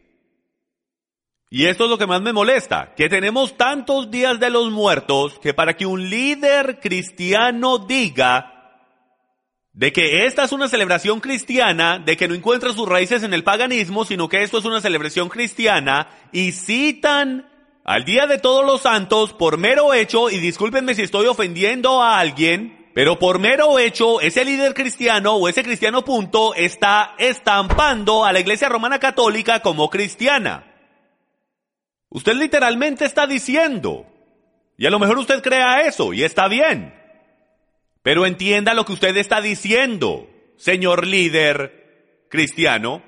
Y esto es lo que más me molesta, que tenemos tantos días de los muertos que para que un líder cristiano diga de que esta es una celebración cristiana, de que no encuentra sus raíces en el paganismo, sino que esto es una celebración cristiana, y citan al Día de Todos los Santos por mero hecho, y discúlpenme si estoy ofendiendo a alguien, pero por mero hecho, ese líder cristiano o ese cristiano punto está estampando a la Iglesia Romana Católica como cristiana. Usted literalmente está diciendo, y a lo mejor usted crea eso, y está bien, pero entienda lo que usted está diciendo, señor líder cristiano.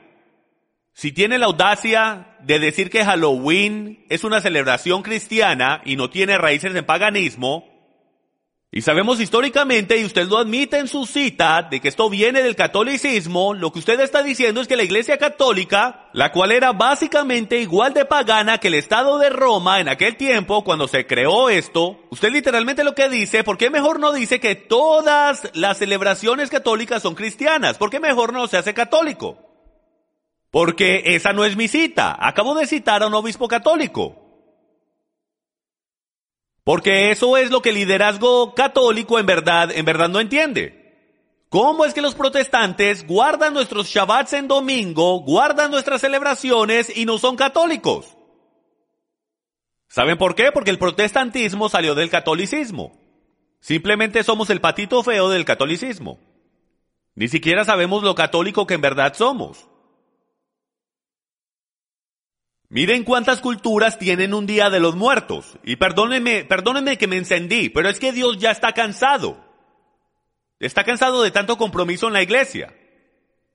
Si tiene la audacia de decir que Halloween es una celebración cristiana y no tiene raíces en paganismo, y sabemos históricamente, y usted lo admite en su cita, de que esto viene del catolicismo, lo que usted está diciendo es que la Iglesia Católica, la cual era básicamente igual de pagana que el Estado de Roma en aquel tiempo, cuando se creó esto, usted literalmente lo que dice, ¿por qué mejor no dice que todas las celebraciones católicas son cristianas? ¿Por qué mejor no se hace católico? Porque esa no es mi cita. Acabo de citar a un obispo católico. Porque eso es lo que el liderazgo católico en verdad, en verdad no entiende. ¿Cómo es que los protestantes guardan nuestros Shabbats en domingo, guardan nuestras celebraciones y no son católicos? ¿Saben por qué? Porque el protestantismo salió del catolicismo. Simplemente somos el patito feo del catolicismo. Ni siquiera sabemos lo católico que en verdad somos. Miren cuántas culturas tienen un día de los muertos. Y perdónenme, perdónenme que me encendí, pero es que Dios ya está cansado. Está cansado de tanto compromiso en la iglesia.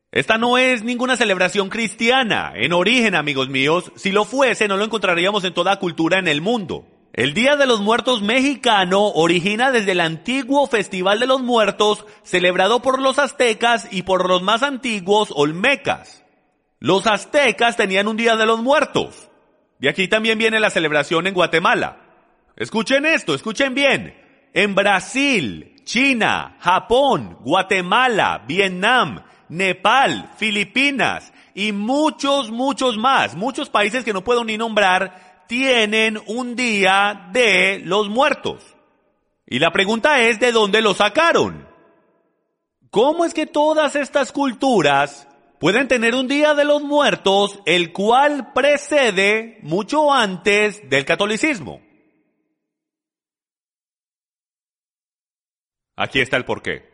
Esta no es ninguna celebración cristiana. En origen, amigos míos, si lo fuese, no lo encontraríamos en toda cultura en el mundo. El Día de los Muertos mexicano origina desde el antiguo Festival de los Muertos, celebrado por los aztecas y por los más antiguos olmecas. Los aztecas tenían un Día de los Muertos. De aquí también viene la celebración en Guatemala. Escuchen esto, escuchen bien. En Brasil, China, Japón, Guatemala, Vietnam, Nepal, Filipinas y muchos, muchos más, muchos países que no puedo ni nombrar, tienen un Día de los Muertos. Y la pregunta es, ¿de dónde lo sacaron? ¿Cómo es que todas estas culturas pueden tener un día de los muertos, el cual precede mucho antes del catolicismo. Aquí está el porqué.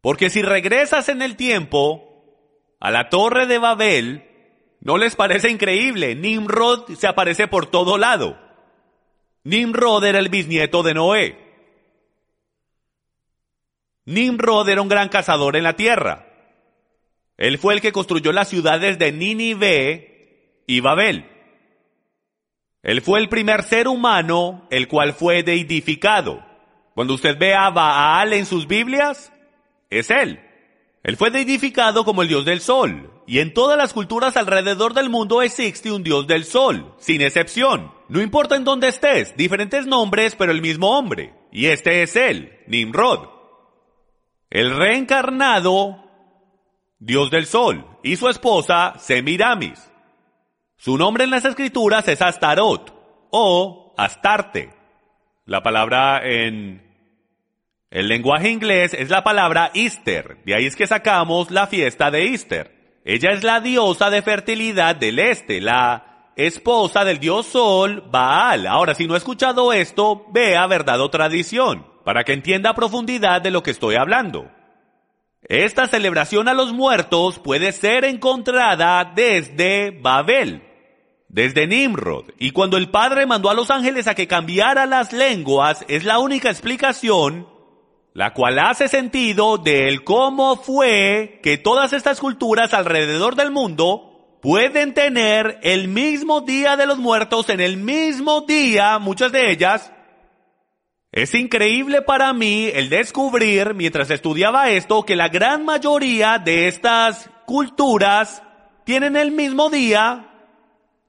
Porque si regresas en el tiempo a la torre de Babel, ¿no les parece increíble? Nimrod se aparece por todo lado. Nimrod era el bisnieto de Noé. Nimrod era un gran cazador en la tierra. Él fue el que construyó las ciudades de Nínive y Babel. Él fue el primer ser humano el cual fue deidificado. Cuando usted ve a Baal en sus Biblias, es él. Él fue deidificado como el dios del sol. Y en todas las culturas alrededor del mundo existe un dios del sol, sin excepción. No importa en dónde estés, diferentes nombres, pero el mismo hombre. Y este es él, Nimrod. El reencarnado dios del sol, y su esposa Semiramis. Su nombre en las escrituras es Astarot o Astarte. La palabra en el lenguaje inglés es la palabra Easter, de ahí es que sacamos la fiesta de Easter. Ella es la diosa de fertilidad del este, la esposa del dios Sol, Baal. Ahora, si no ha escuchado esto, vea verdad o tradición, para que entienda a profundidad de lo que estoy hablando. Esta celebración a los muertos puede ser encontrada desde Babel, desde Nimrod. Y cuando el Padre mandó a los ángeles a que cambiara las lenguas, es la única explicación, la cual hace sentido del cómo fue que todas estas culturas alrededor del mundo pueden tener el mismo día de los muertos en el mismo día, muchas de ellas, Es increíble para mí el descubrir, mientras estudiaba esto, que la gran mayoría de estas culturas tienen el mismo día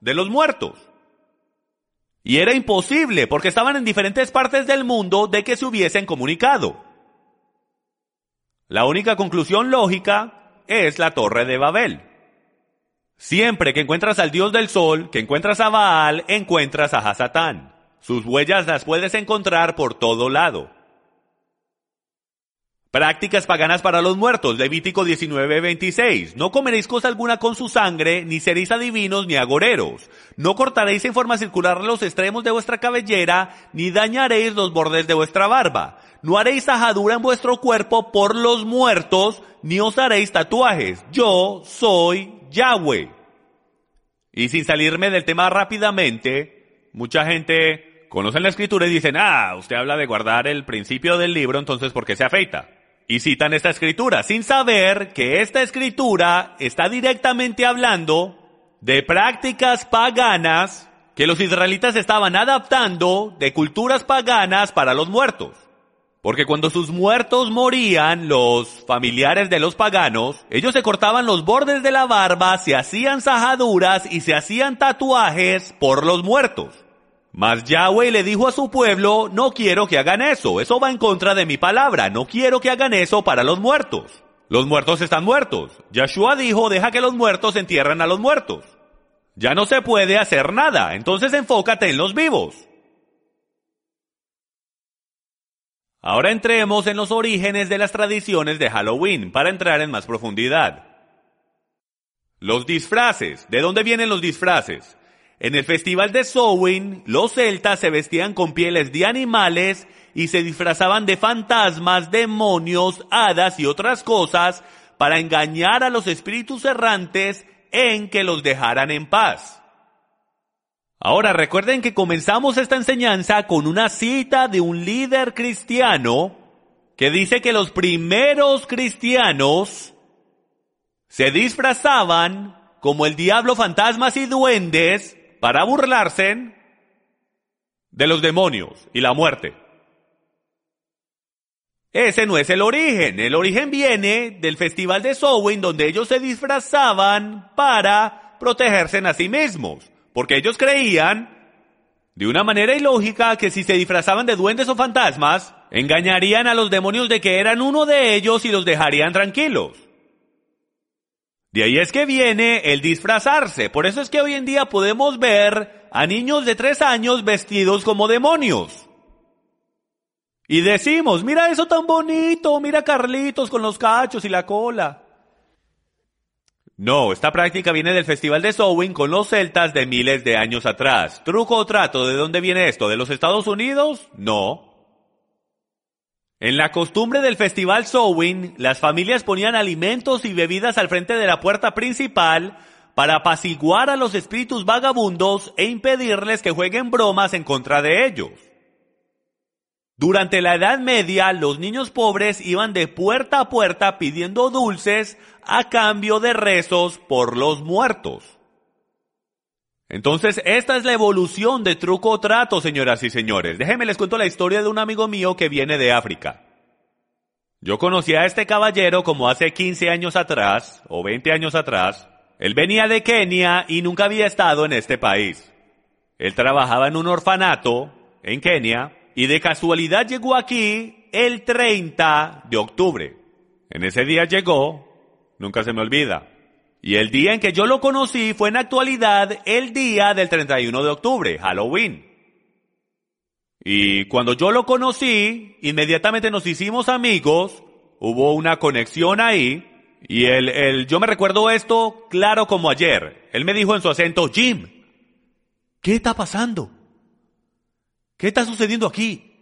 de los muertos. Y era imposible porque estaban en diferentes partes del mundo de que se hubiesen comunicado. La única conclusión lógica es la Torre de Babel. Siempre que encuentras al dios del sol, que encuentras a Baal, encuentras a Hasatán. Sus huellas las puedes encontrar por todo lado. Prácticas paganas para los muertos, Levítico 19:26. No comeréis cosa alguna con su sangre, ni seréis adivinos ni agoreros. No cortaréis en forma circular los extremos de vuestra cabellera, ni dañaréis los bordes de vuestra barba. No haréis ajadura en vuestro cuerpo por los muertos, ni os haréis tatuajes. Yo soy Yahweh. Y sin salirme del tema rápidamente, mucha gente conoce la escritura y dicen, ah, usted habla de guardar el principio del libro, entonces ¿por qué se afeita? Y citan esta escritura, sin saber que esta escritura está directamente hablando de prácticas paganas que los israelitas estaban adaptando de culturas paganas para los muertos. Porque cuando sus muertos morían, los familiares de los paganos, ellos se cortaban los bordes de la barba, se hacían sajaduras y se hacían tatuajes por los muertos. Mas Yahweh le dijo a su pueblo, no quiero que hagan eso, eso va en contra de mi palabra, no quiero que hagan eso para los muertos. Los muertos están muertos. Yahshua dijo, deja que los muertos entierren a los muertos. Ya no se puede hacer nada, entonces enfócate en los vivos. Ahora entremos en los orígenes de las tradiciones de Halloween para entrar en más profundidad. Los disfraces. ¿De dónde vienen los disfraces? En el festival de Samhain, los celtas se vestían con pieles de animales y se disfrazaban de fantasmas, demonios, hadas y otras cosas para engañar a los espíritus errantes en que los dejaran en paz. Ahora recuerden que comenzamos esta enseñanza con una cita de un líder cristiano que dice que los primeros cristianos se disfrazaban como el diablo, fantasmas y duendes para burlarse de los demonios y la muerte. Ese no es el origen. El origen viene del festival de Samhain donde ellos se disfrazaban para protegerse a sí mismos. Porque ellos creían, de una manera ilógica, que si se disfrazaban de duendes o fantasmas, engañarían a los demonios de que eran uno de ellos y los dejarían tranquilos. De ahí es que viene el disfrazarse. Por eso es que hoy en día podemos ver a niños de tres años vestidos como demonios. Y decimos, mira eso tan bonito, mira Carlitos con los cachos y la cola. No, esta práctica viene del Festival de Samhain con los celtas de miles de años atrás. ¿Truco o trato? ¿De dónde viene esto? ¿De los Estados Unidos? No. En la costumbre del Festival Samhain, las familias ponían alimentos y bebidas al frente de la puerta principal para apaciguar a los espíritus vagabundos e impedirles que jueguen bromas en contra de ellos. Durante la Edad Media, los niños pobres iban de puerta a puerta pidiendo dulces a cambio de rezos por los muertos. Entonces, esta es la evolución de truco o trato, señoras y señores. Déjenme les cuento la historia de un amigo mío que viene de África. Yo conocí a este caballero como hace 15 años atrás, o 20 años atrás. Él venía de Kenia y nunca había estado en este país. Él trabajaba en un orfanato en Kenia y de casualidad llegó aquí el 30 de octubre. En ese día llegó, nunca se me olvida. Y el día en que yo lo conocí fue en actualidad el día del 31 de octubre, Halloween. Y cuando yo lo conocí, inmediatamente nos hicimos amigos, hubo una conexión ahí, y él, él, yo me recuerdo esto claro como ayer. Él me dijo en su acento, Jim, ¿qué está pasando? ¿Qué está sucediendo aquí?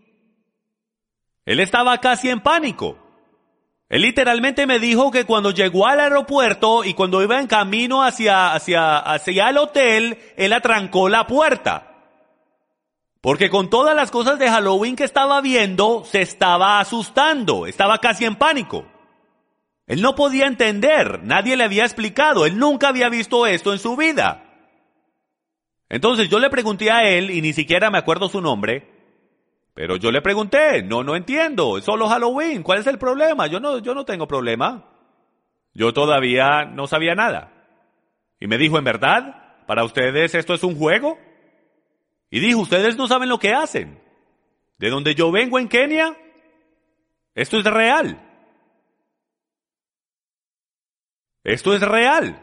Él estaba casi en pánico. Él literalmente me dijo que cuando llegó al aeropuerto y cuando iba en camino hacia, hacia, hacia el hotel, él atrancó la puerta. Porque con todas las cosas de Halloween que estaba viendo, se estaba asustando, estaba casi en pánico. Él no podía entender, nadie le había explicado, él nunca había visto esto en su vida. Entonces yo le pregunté a él, y ni siquiera me acuerdo su nombre, Pero yo le pregunté, no, no entiendo, es solo Halloween, ¿cuál es el problema? Yo no, yo no tengo problema. Yo todavía no sabía nada. Y me dijo, ¿en verdad? ¿Para ustedes esto es un juego? Y dijo, ustedes no saben lo que hacen. De donde yo vengo en Kenia, esto es real. Esto es real.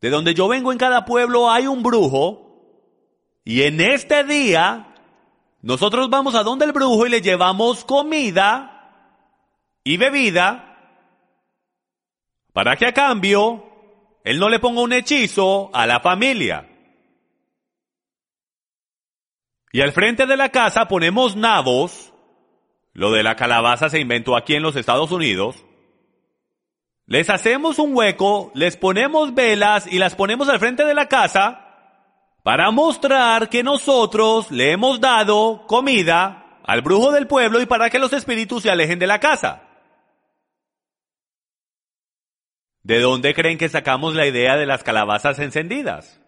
De donde yo vengo en cada pueblo hay un brujo y en este día nosotros vamos a donde el brujo y le llevamos comida y bebida para que a cambio él no le ponga un hechizo a la familia. Y al frente de la casa ponemos nabos. Lo de la calabaza se inventó aquí en los Estados Unidos. Les hacemos un hueco, les ponemos velas y las ponemos al frente de la casa para mostrar que nosotros le hemos dado comida al brujo del pueblo y para que los espíritus se alejen de la casa. ¿De dónde creen que sacamos la idea de las calabazas encendidas?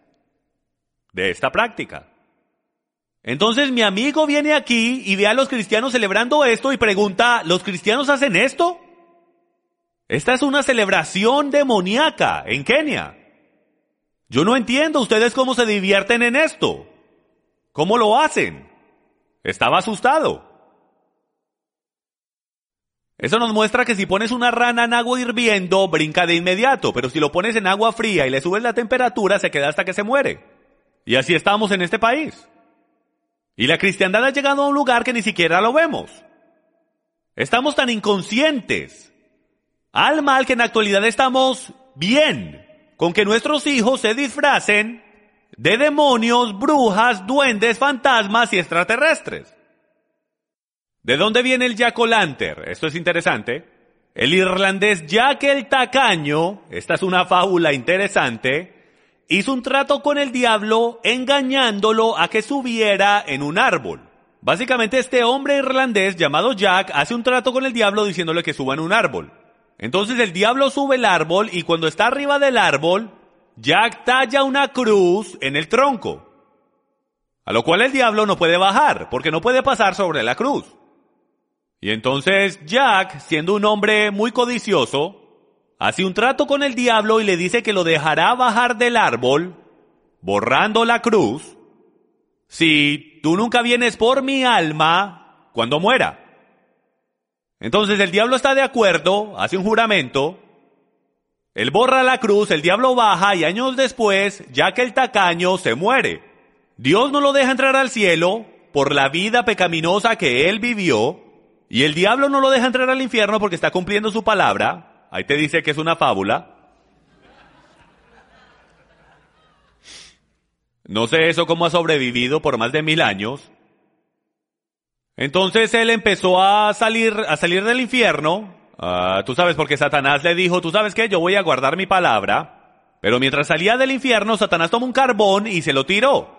De esta práctica. Entonces mi amigo viene aquí y ve a los cristianos celebrando esto y pregunta, ¿los cristianos hacen esto? Esta es una celebración demoníaca en Kenia. Yo no entiendo ustedes cómo se divierten en esto. ¿Cómo lo hacen? Estaba asustado. Eso nos muestra que si pones una rana en agua hirviendo, brinca de inmediato, pero si lo pones en agua fría y le subes la temperatura, se queda hasta que se muere. Y así estamos en este país. Y la cristiandad ha llegado a un lugar que ni siquiera lo vemos. Estamos tan inconscientes al mal que en la actualidad estamos bien con que nuestros hijos se disfracen de demonios, brujas, duendes, fantasmas y extraterrestres. ¿De dónde viene el Jack O'Lantern? Esto es interesante. El irlandés Jack el Tacaño, esta es una fábula interesante, hizo un trato con el diablo engañándolo a que subiera en un árbol. Básicamente este hombre irlandés llamado Jack hace un trato con el diablo diciéndole que suba en un árbol. Entonces el diablo sube el árbol y cuando está arriba del árbol, Jack talla una cruz en el tronco. A lo cual el diablo no puede bajar, porque no puede pasar sobre la cruz. Y entonces Jack, siendo un hombre muy codicioso, hace un trato con el diablo y le dice que lo dejará bajar del árbol, borrando la cruz, si tú nunca vienes por mi alma cuando muera. Entonces el diablo está de acuerdo, hace un juramento, él borra la cruz, el diablo baja y años después, ya que el tacaño se muere. Dios no lo deja entrar al cielo por la vida pecaminosa que él vivió y el diablo no lo deja entrar al infierno porque está cumpliendo su palabra. Ahí te dice que es una fábula. No sé eso cómo ha sobrevivido por más de mil años. Entonces él empezó a salir, a salir del infierno. Ah, tú sabes, porque Satanás le dijo, tú sabes qué, yo voy a guardar mi palabra. Pero mientras salía del infierno, Satanás tomó un carbón y se lo tiró.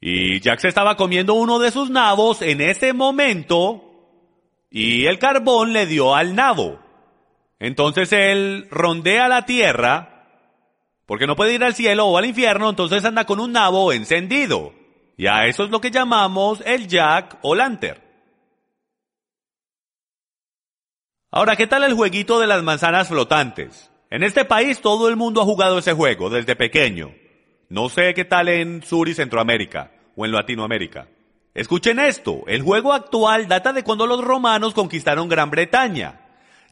Y Jack se estaba comiendo uno de sus nabos en ese momento y el carbón le dio al nabo. Entonces él rondea la tierra porque no puede ir al cielo o al infierno, entonces anda con un nabo encendido. Y a eso es lo que llamamos el jack o lantern. Ahora, ¿qué tal el jueguito de las manzanas flotantes? En este país todo el mundo ha jugado ese juego desde pequeño. No sé qué tal en Sur y Centroamérica o en Latinoamérica. Escuchen esto, el juego actual data de cuando los romanos conquistaron Gran Bretaña,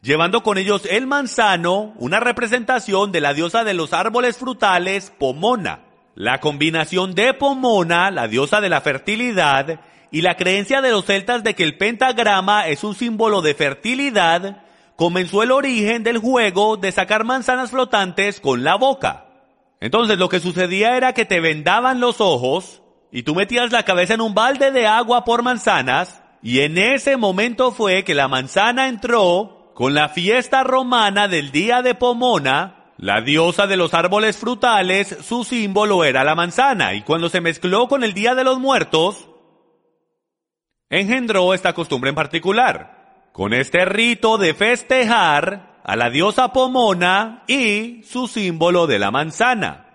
llevando con ellos el manzano, una representación de la diosa de los árboles frutales, Pomona. La combinación de Pomona, la diosa de la fertilidad, y la creencia de los celtas de que el pentagrama es un símbolo de fertilidad, comenzó el origen del juego de sacar manzanas flotantes con la boca. Entonces lo que sucedía era que te vendaban los ojos y tú metías la cabeza en un balde de agua por manzanas y en ese momento fue que la manzana entró con la fiesta romana del día de Pomona la diosa de los árboles frutales, su símbolo era la manzana, y cuando se mezcló con el Día de los Muertos, engendró esta costumbre en particular, con este rito de festejar a la diosa Pomona y su símbolo de la manzana.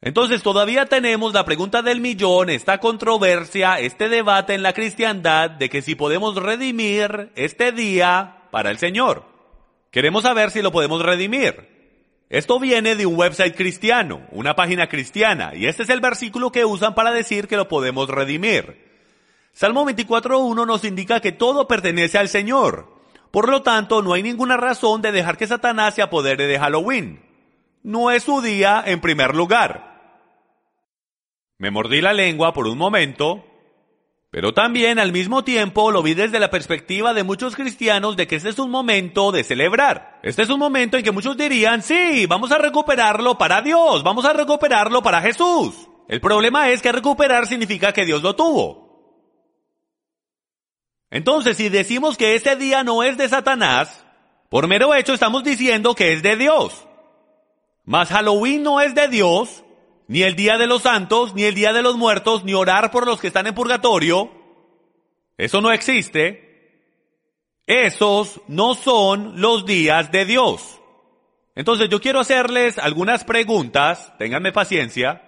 Entonces todavía tenemos la pregunta del millón, esta controversia, este debate en la cristiandad de que si podemos redimir este día para el Señor. Queremos saber si lo podemos redimir. Esto viene de un website cristiano, una página cristiana, y este es el versículo que usan para decir que lo podemos redimir. Salmo 24.1 nos indica que todo pertenece al Señor. Por lo tanto, no hay ninguna razón de dejar que Satanás se apodere de Halloween. No es su día en primer lugar. Me mordí la lengua por un momento, pero también al mismo tiempo lo vi desde la perspectiva de muchos cristianos de que este es un momento de celebrar. Este es un momento en que muchos dirían, sí, vamos a recuperarlo para Dios, vamos a recuperarlo para Jesús. El problema es que recuperar significa que Dios lo tuvo. Entonces, si decimos que este día no es de Satanás, por mero hecho estamos diciendo que es de Dios. Mas Halloween no es de Dios, ni el Día de los Santos, ni el Día de los Muertos, ni orar por los que están en purgatorio. Eso no existe. Esos no son los días de Dios. Entonces yo quiero hacerles algunas preguntas, ténganme paciencia.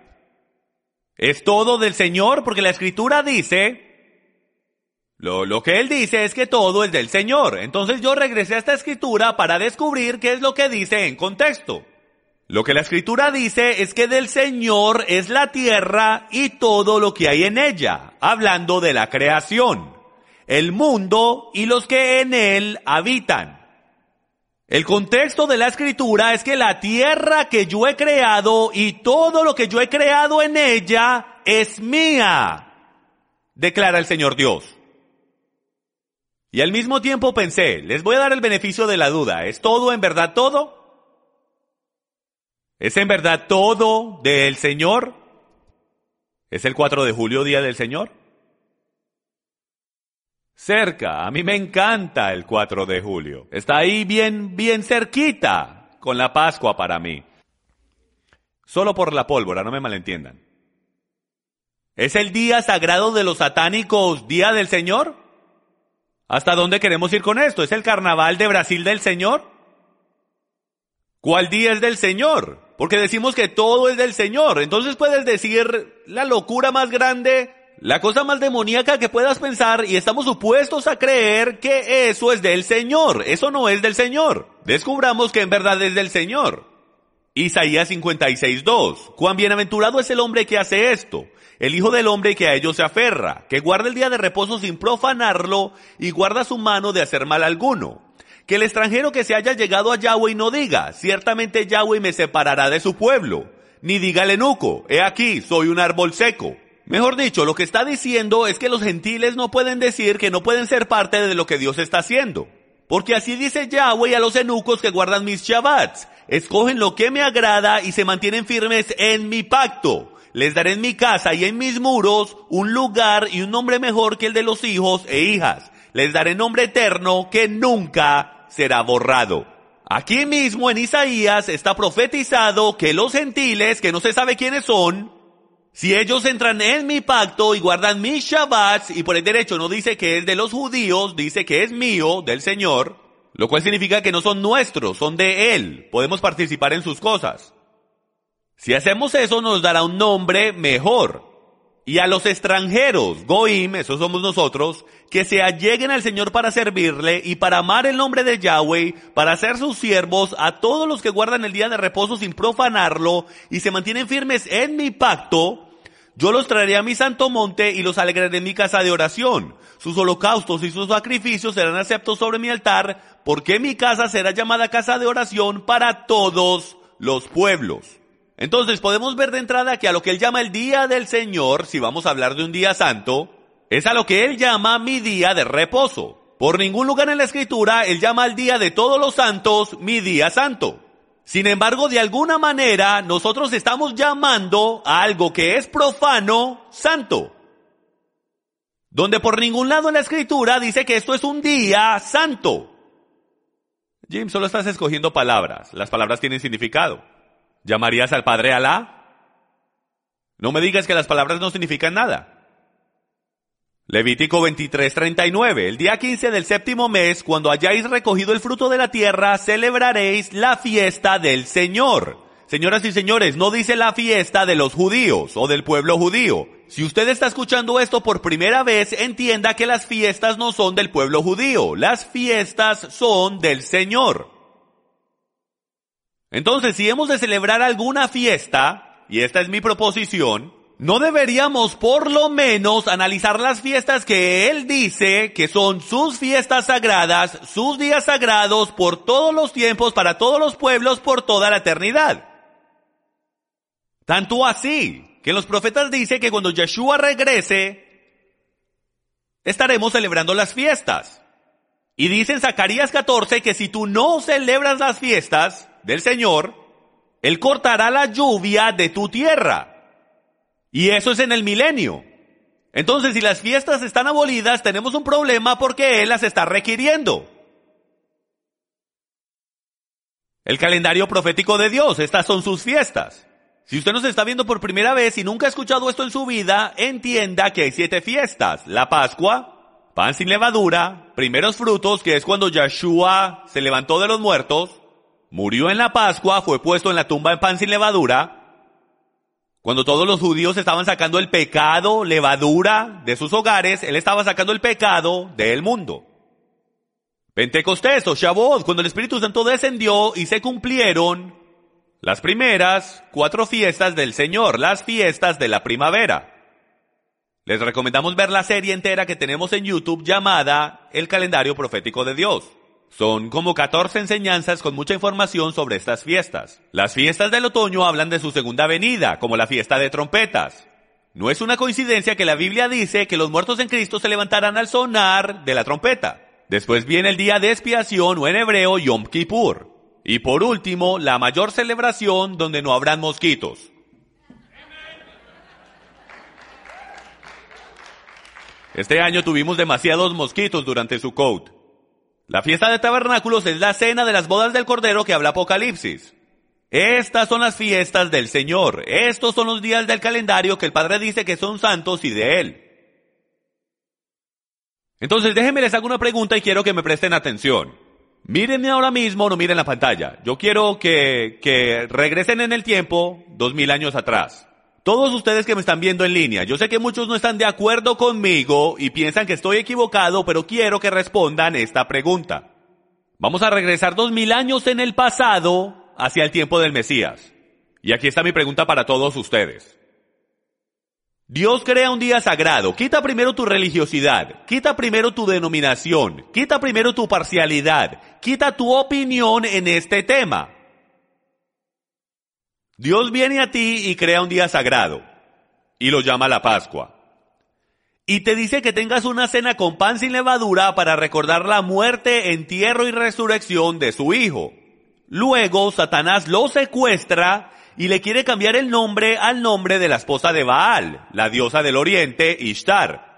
¿Es todo del Señor? Porque la escritura dice lo, lo, que él dice es que todo es del Señor. Entonces yo regresé a esta escritura para descubrir qué es lo que dice en contexto. Lo que la escritura dice es que del Señor es la tierra y todo lo que hay en ella, hablando de la creación, el mundo y los que en él habitan. El contexto de la escritura es que la tierra que yo he creado y todo lo que yo he creado en ella es mía, declara el Señor Dios. Y al mismo tiempo pensé, les voy a dar el beneficio de la duda, ¿es todo en verdad todo? ¿Es en verdad todo del Señor? ¿Es el 4 de julio día del Señor? Cerca, a mí me encanta el 4 de julio. Está ahí bien, bien cerquita con la Pascua para mí. Solo por la pólvora, no me malentiendan. ¿Es el día sagrado de los satánicos, día del Señor? ¿Hasta dónde queremos ir con esto? ¿Es el carnaval de Brasil del Señor? ¿Cuál día es del Señor? Porque decimos que todo es del Señor. Entonces puedes decir la locura más grande, la cosa más demoníaca que puedas pensar y estamos supuestos a creer que eso es del Señor. Eso no es del Señor. Descubramos que en verdad es del Señor. Isaías 56.2. Cuán bienaventurado es el hombre que hace esto el Hijo del Hombre que a ellos se aferra, que guarda el día de reposo sin profanarlo y guarda su mano de hacer mal alguno. Que el extranjero que se haya llegado a Yahweh no diga, ciertamente Yahweh me separará de su pueblo, ni diga el enuco, he aquí, soy un árbol seco. Mejor dicho, lo que está diciendo es que los gentiles no pueden decir que no pueden ser parte de lo que Dios está haciendo. Porque así dice Yahweh a los enucos que guardan mis Shabbats, escogen lo que me agrada y se mantienen firmes en mi pacto les daré en mi casa y en mis muros un lugar y un nombre mejor que el de los hijos e hijas. Les daré nombre eterno que nunca será borrado. Aquí mismo en Isaías está profetizado que los gentiles, que no se sabe quiénes son, si ellos entran en mi pacto y guardan mis Shabbats, y por el derecho no dice que es de los judíos, dice que es mío, del Señor, lo cual significa que no son nuestros, son de Él. Podemos participar en sus cosas. Si hacemos eso nos dará un nombre mejor. Y a los extranjeros, Goim, esos somos nosotros, que se alleguen al Señor para servirle y para amar el nombre de Yahweh, para ser sus siervos, a todos los que guardan el día de reposo sin profanarlo y se mantienen firmes en mi pacto, yo los traeré a mi santo monte y los alegraré en mi casa de oración. Sus holocaustos y sus sacrificios serán aceptos sobre mi altar, porque mi casa será llamada casa de oración para todos los pueblos. Entonces podemos ver de entrada que a lo que él llama el día del Señor, si vamos a hablar de un día santo, es a lo que él llama mi día de reposo. Por ningún lugar en la escritura él llama al día de todos los santos mi día santo. Sin embargo, de alguna manera nosotros estamos llamando a algo que es profano santo. Donde por ningún lado en la escritura dice que esto es un día santo. Jim, solo estás escogiendo palabras. Las palabras tienen significado. ¿Llamarías al Padre Alá? No me digas que las palabras no significan nada. Levítico 23:39. El día 15 del séptimo mes, cuando hayáis recogido el fruto de la tierra, celebraréis la fiesta del Señor. Señoras y señores, no dice la fiesta de los judíos o del pueblo judío. Si usted está escuchando esto por primera vez, entienda que las fiestas no son del pueblo judío, las fiestas son del Señor. Entonces, si hemos de celebrar alguna fiesta, y esta es mi proposición, ¿no deberíamos por lo menos analizar las fiestas que Él dice que son sus fiestas sagradas, sus días sagrados por todos los tiempos, para todos los pueblos, por toda la eternidad? Tanto así, que los profetas dice que cuando Yeshua regrese, estaremos celebrando las fiestas. Y dice en Zacarías 14 que si tú no celebras las fiestas del Señor, Él cortará la lluvia de tu tierra. Y eso es en el milenio. Entonces, si las fiestas están abolidas, tenemos un problema porque Él las está requiriendo. El calendario profético de Dios, estas son sus fiestas. Si usted nos está viendo por primera vez y nunca ha escuchado esto en su vida, entienda que hay siete fiestas. La Pascua, pan sin levadura, primeros frutos, que es cuando Yeshua se levantó de los muertos, murió en la Pascua, fue puesto en la tumba en pan sin levadura, cuando todos los judíos estaban sacando el pecado, levadura de sus hogares, él estaba sacando el pecado del mundo. Pentecostés o Shavuot, cuando el Espíritu Santo descendió y se cumplieron las primeras cuatro fiestas del Señor, las fiestas de la primavera. Les recomendamos ver la serie entera que tenemos en YouTube llamada El calendario profético de Dios. Son como 14 enseñanzas con mucha información sobre estas fiestas. Las fiestas del otoño hablan de su segunda venida, como la fiesta de trompetas. No es una coincidencia que la Biblia dice que los muertos en Cristo se levantarán al sonar de la trompeta. Después viene el día de expiación o en hebreo Yom Kippur. Y por último, la mayor celebración donde no habrán mosquitos. Este año tuvimos demasiados mosquitos durante su coat. La fiesta de tabernáculos es la cena de las bodas del Cordero que habla Apocalipsis. Estas son las fiestas del Señor. Estos son los días del calendario que el Padre dice que son santos y de Él. Entonces déjenme les hago una pregunta y quiero que me presten atención. Mírenme ahora mismo, no miren la pantalla. Yo quiero que, que regresen en el tiempo dos mil años atrás. Todos ustedes que me están viendo en línea, yo sé que muchos no están de acuerdo conmigo y piensan que estoy equivocado, pero quiero que respondan esta pregunta. Vamos a regresar dos mil años en el pasado hacia el tiempo del Mesías. Y aquí está mi pregunta para todos ustedes. Dios crea un día sagrado. Quita primero tu religiosidad, quita primero tu denominación, quita primero tu parcialidad, quita tu opinión en este tema. Dios viene a ti y crea un día sagrado y lo llama la Pascua. Y te dice que tengas una cena con pan sin levadura para recordar la muerte, entierro y resurrección de su hijo. Luego Satanás lo secuestra y le quiere cambiar el nombre al nombre de la esposa de Baal, la diosa del oriente, Ishtar.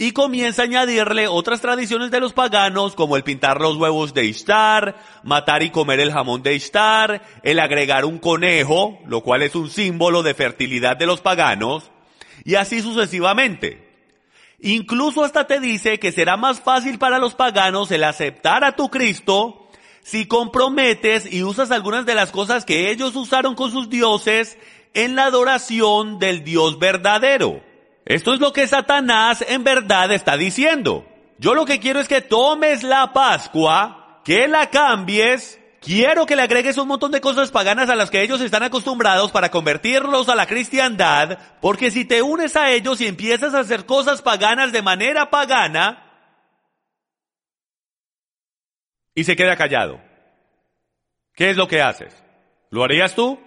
Y comienza a añadirle otras tradiciones de los paganos, como el pintar los huevos de Ishtar, matar y comer el jamón de Ishtar, el agregar un conejo, lo cual es un símbolo de fertilidad de los paganos, y así sucesivamente. Incluso hasta te dice que será más fácil para los paganos el aceptar a tu Cristo si comprometes y usas algunas de las cosas que ellos usaron con sus dioses en la adoración del Dios verdadero. Esto es lo que Satanás en verdad está diciendo. Yo lo que quiero es que tomes la Pascua, que la cambies, quiero que le agregues un montón de cosas paganas a las que ellos están acostumbrados para convertirlos a la cristiandad, porque si te unes a ellos y empiezas a hacer cosas paganas de manera pagana, y se queda callado. ¿Qué es lo que haces? ¿Lo harías tú?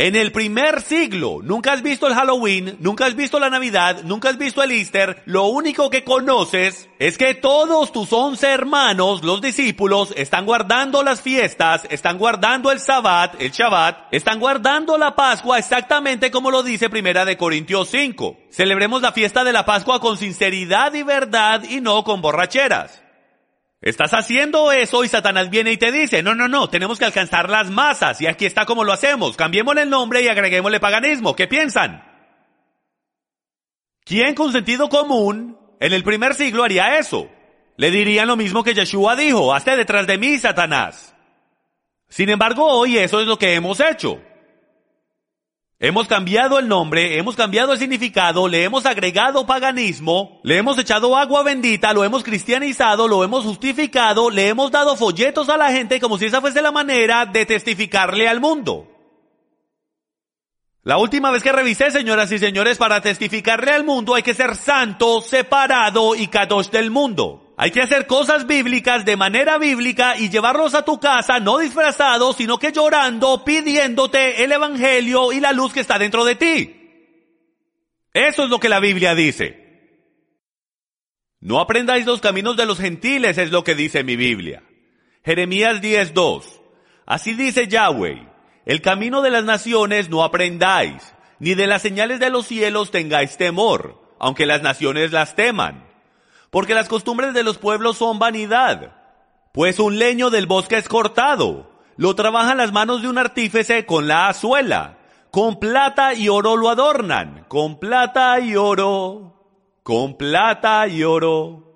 En el primer siglo, nunca has visto el Halloween, nunca has visto la Navidad, nunca has visto el Easter, lo único que conoces es que todos tus once hermanos, los discípulos, están guardando las fiestas, están guardando el Sabbat, el Shabbat, están guardando la Pascua exactamente como lo dice Primera de Corintios 5. Celebremos la fiesta de la Pascua con sinceridad y verdad y no con borracheras. Estás haciendo eso y Satanás viene y te dice, no, no, no, tenemos que alcanzar las masas y aquí está como lo hacemos, cambiémosle el nombre y agreguémosle paganismo. ¿Qué piensan? ¿Quién con sentido común en el primer siglo haría eso? Le dirían lo mismo que Yeshua dijo, hazte detrás de mí, Satanás. Sin embargo, hoy eso es lo que hemos hecho. Hemos cambiado el nombre, hemos cambiado el significado, le hemos agregado paganismo, le hemos echado agua bendita, lo hemos cristianizado, lo hemos justificado, le hemos dado folletos a la gente como si esa fuese la manera de testificarle al mundo. La última vez que revisé, señoras y señores, para testificarle al mundo hay que ser santo, separado y kadosh del mundo. Hay que hacer cosas bíblicas de manera bíblica y llevarlos a tu casa no disfrazados, sino que llorando, pidiéndote el evangelio y la luz que está dentro de ti. Eso es lo que la Biblia dice. No aprendáis los caminos de los gentiles, es lo que dice mi Biblia. Jeremías 10:2. Así dice Yahweh, el camino de las naciones no aprendáis, ni de las señales de los cielos tengáis temor, aunque las naciones las teman porque las costumbres de los pueblos son vanidad. Pues un leño del bosque es cortado, lo trabajan las manos de un artífice con la azuela, con plata y oro lo adornan, con plata y oro, con plata y oro.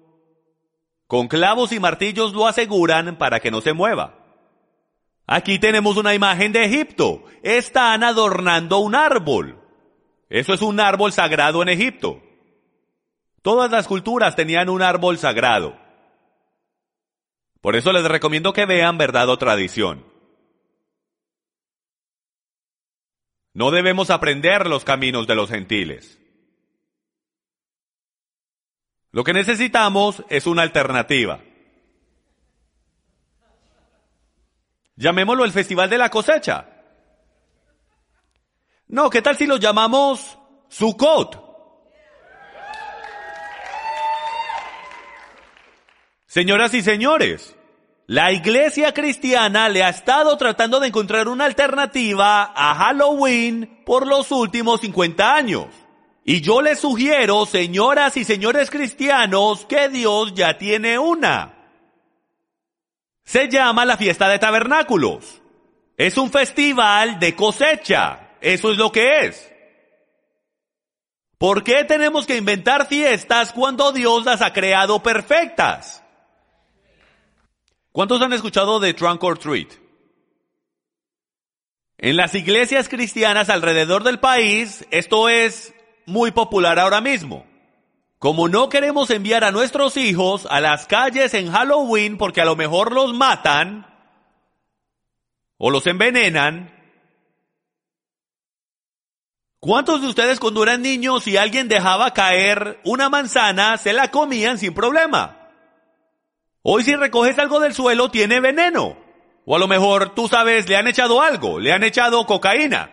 Con clavos y martillos lo aseguran para que no se mueva. Aquí tenemos una imagen de Egipto. Están adornando un árbol. Eso es un árbol sagrado en Egipto. Todas las culturas tenían un árbol sagrado. Por eso les recomiendo que vean verdad o tradición. No debemos aprender los caminos de los gentiles. Lo que necesitamos es una alternativa. Llamémoslo el Festival de la Cosecha. No, ¿qué tal si lo llamamos Sukkot? Señoras y señores, la iglesia cristiana le ha estado tratando de encontrar una alternativa a Halloween por los últimos 50 años. Y yo les sugiero, señoras y señores cristianos, que Dios ya tiene una. Se llama la fiesta de tabernáculos. Es un festival de cosecha. Eso es lo que es. ¿Por qué tenemos que inventar fiestas cuando Dios las ha creado perfectas? ¿Cuántos han escuchado de Trunk or Treat? En las iglesias cristianas alrededor del país, esto es muy popular ahora mismo. Como no queremos enviar a nuestros hijos a las calles en Halloween porque a lo mejor los matan o los envenenan, ¿cuántos de ustedes cuando eran niños si alguien dejaba caer una manzana se la comían sin problema? Hoy si recoges algo del suelo tiene veneno. O a lo mejor tú sabes, le han echado algo, le han echado cocaína.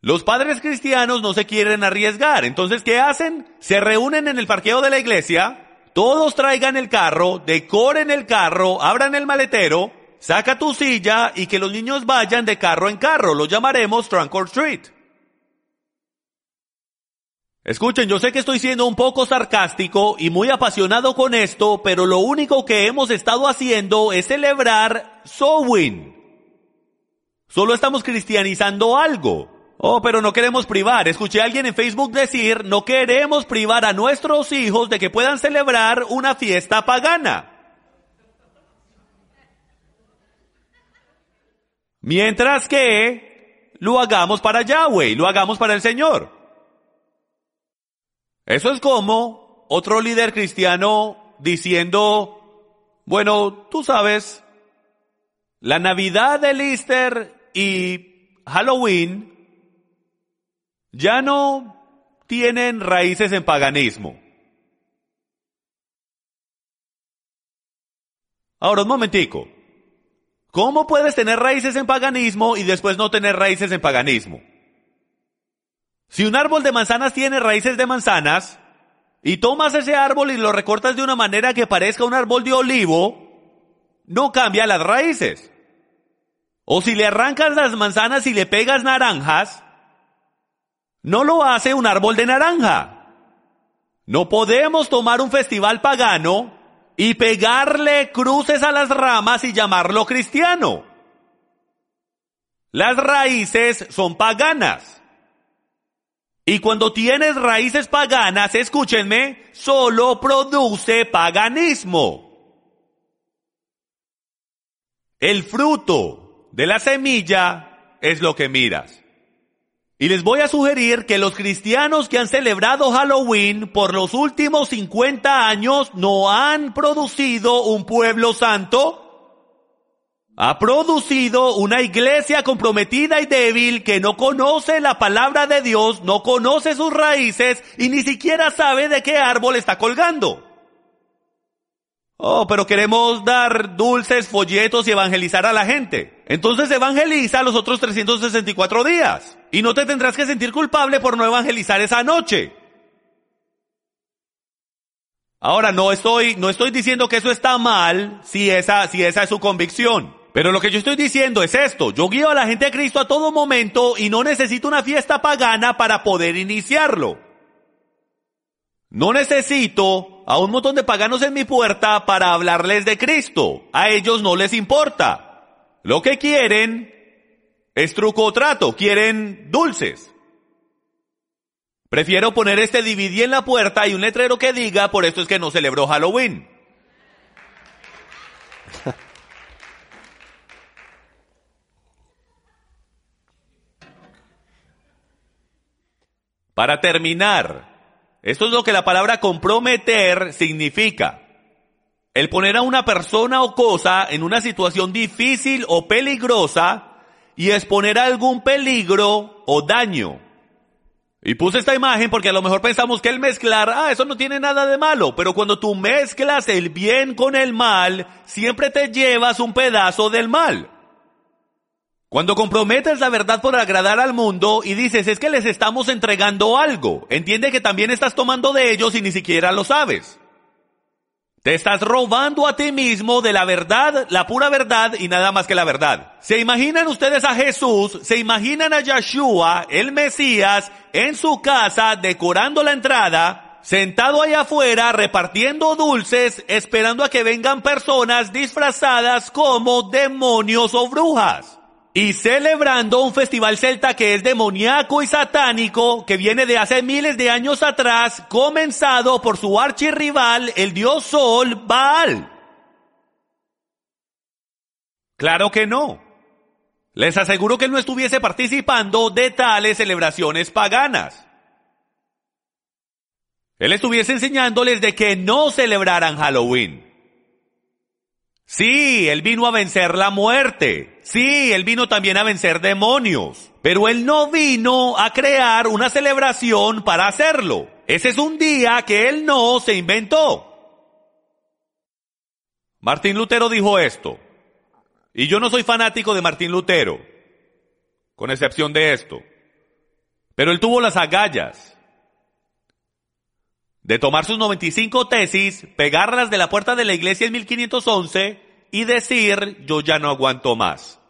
Los padres cristianos no se quieren arriesgar, entonces ¿qué hacen? Se reúnen en el parqueo de la iglesia, todos traigan el carro, decoren el carro, abran el maletero, saca tu silla y que los niños vayan de carro en carro, lo llamaremos Trunk Street. Escuchen, yo sé que estoy siendo un poco sarcástico y muy apasionado con esto, pero lo único que hemos estado haciendo es celebrar Sowin. Solo estamos cristianizando algo. Oh, pero no queremos privar. Escuché a alguien en Facebook decir, no queremos privar a nuestros hijos de que puedan celebrar una fiesta pagana. Mientras que lo hagamos para Yahweh, lo hagamos para el Señor. Eso es como otro líder cristiano diciendo, bueno, tú sabes, la Navidad del Easter y Halloween ya no tienen raíces en paganismo. Ahora, un momentico. ¿Cómo puedes tener raíces en paganismo y después no tener raíces en paganismo? Si un árbol de manzanas tiene raíces de manzanas, y tomas ese árbol y lo recortas de una manera que parezca un árbol de olivo, no cambia las raíces. O si le arrancas las manzanas y le pegas naranjas, no lo hace un árbol de naranja. No podemos tomar un festival pagano y pegarle cruces a las ramas y llamarlo cristiano. Las raíces son paganas. Y cuando tienes raíces paganas, escúchenme, solo produce paganismo. El fruto de la semilla es lo que miras. Y les voy a sugerir que los cristianos que han celebrado Halloween por los últimos 50 años no han producido un pueblo santo, ha producido una iglesia comprometida y débil que no conoce la palabra de Dios, no conoce sus raíces y ni siquiera sabe de qué árbol está colgando. Oh, pero queremos dar dulces, folletos y evangelizar a la gente. Entonces evangeliza los otros 364 días. Y no te tendrás que sentir culpable por no evangelizar esa noche. Ahora, no estoy, no estoy diciendo que eso está mal si esa, si esa es su convicción. Pero lo que yo estoy diciendo es esto. Yo guío a la gente a Cristo a todo momento y no necesito una fiesta pagana para poder iniciarlo. No necesito a un montón de paganos en mi puerta para hablarles de Cristo. A ellos no les importa. Lo que quieren es truco o trato, quieren dulces. Prefiero poner este DVD en la puerta y un letrero que diga, por esto es que no celebró Halloween. Para terminar, esto es lo que la palabra comprometer significa. El poner a una persona o cosa en una situación difícil o peligrosa y exponer algún peligro o daño. Y puse esta imagen porque a lo mejor pensamos que el mezclar, ah, eso no tiene nada de malo, pero cuando tú mezclas el bien con el mal, siempre te llevas un pedazo del mal. Cuando comprometes la verdad por agradar al mundo y dices es que les estamos entregando algo, entiende que también estás tomando de ellos y ni siquiera lo sabes. Te estás robando a ti mismo de la verdad, la pura verdad y nada más que la verdad. ¿Se imaginan ustedes a Jesús? ¿Se imaginan a Yeshua, el Mesías, en su casa decorando la entrada, sentado allá afuera repartiendo dulces, esperando a que vengan personas disfrazadas como demonios o brujas? Y celebrando un festival celta que es demoníaco y satánico, que viene de hace miles de años atrás, comenzado por su archirrival, el dios Sol, Baal. Claro que no. Les aseguro que él no estuviese participando de tales celebraciones paganas. Él estuviese enseñándoles de que no celebraran Halloween. Sí, él vino a vencer la muerte. Sí, él vino también a vencer demonios. Pero él no vino a crear una celebración para hacerlo. Ese es un día que él no se inventó. Martín Lutero dijo esto. Y yo no soy fanático de Martín Lutero, con excepción de esto. Pero él tuvo las agallas de tomar sus 95 tesis, pegarlas de la puerta de la iglesia en 1511 y decir, yo ya no aguanto más.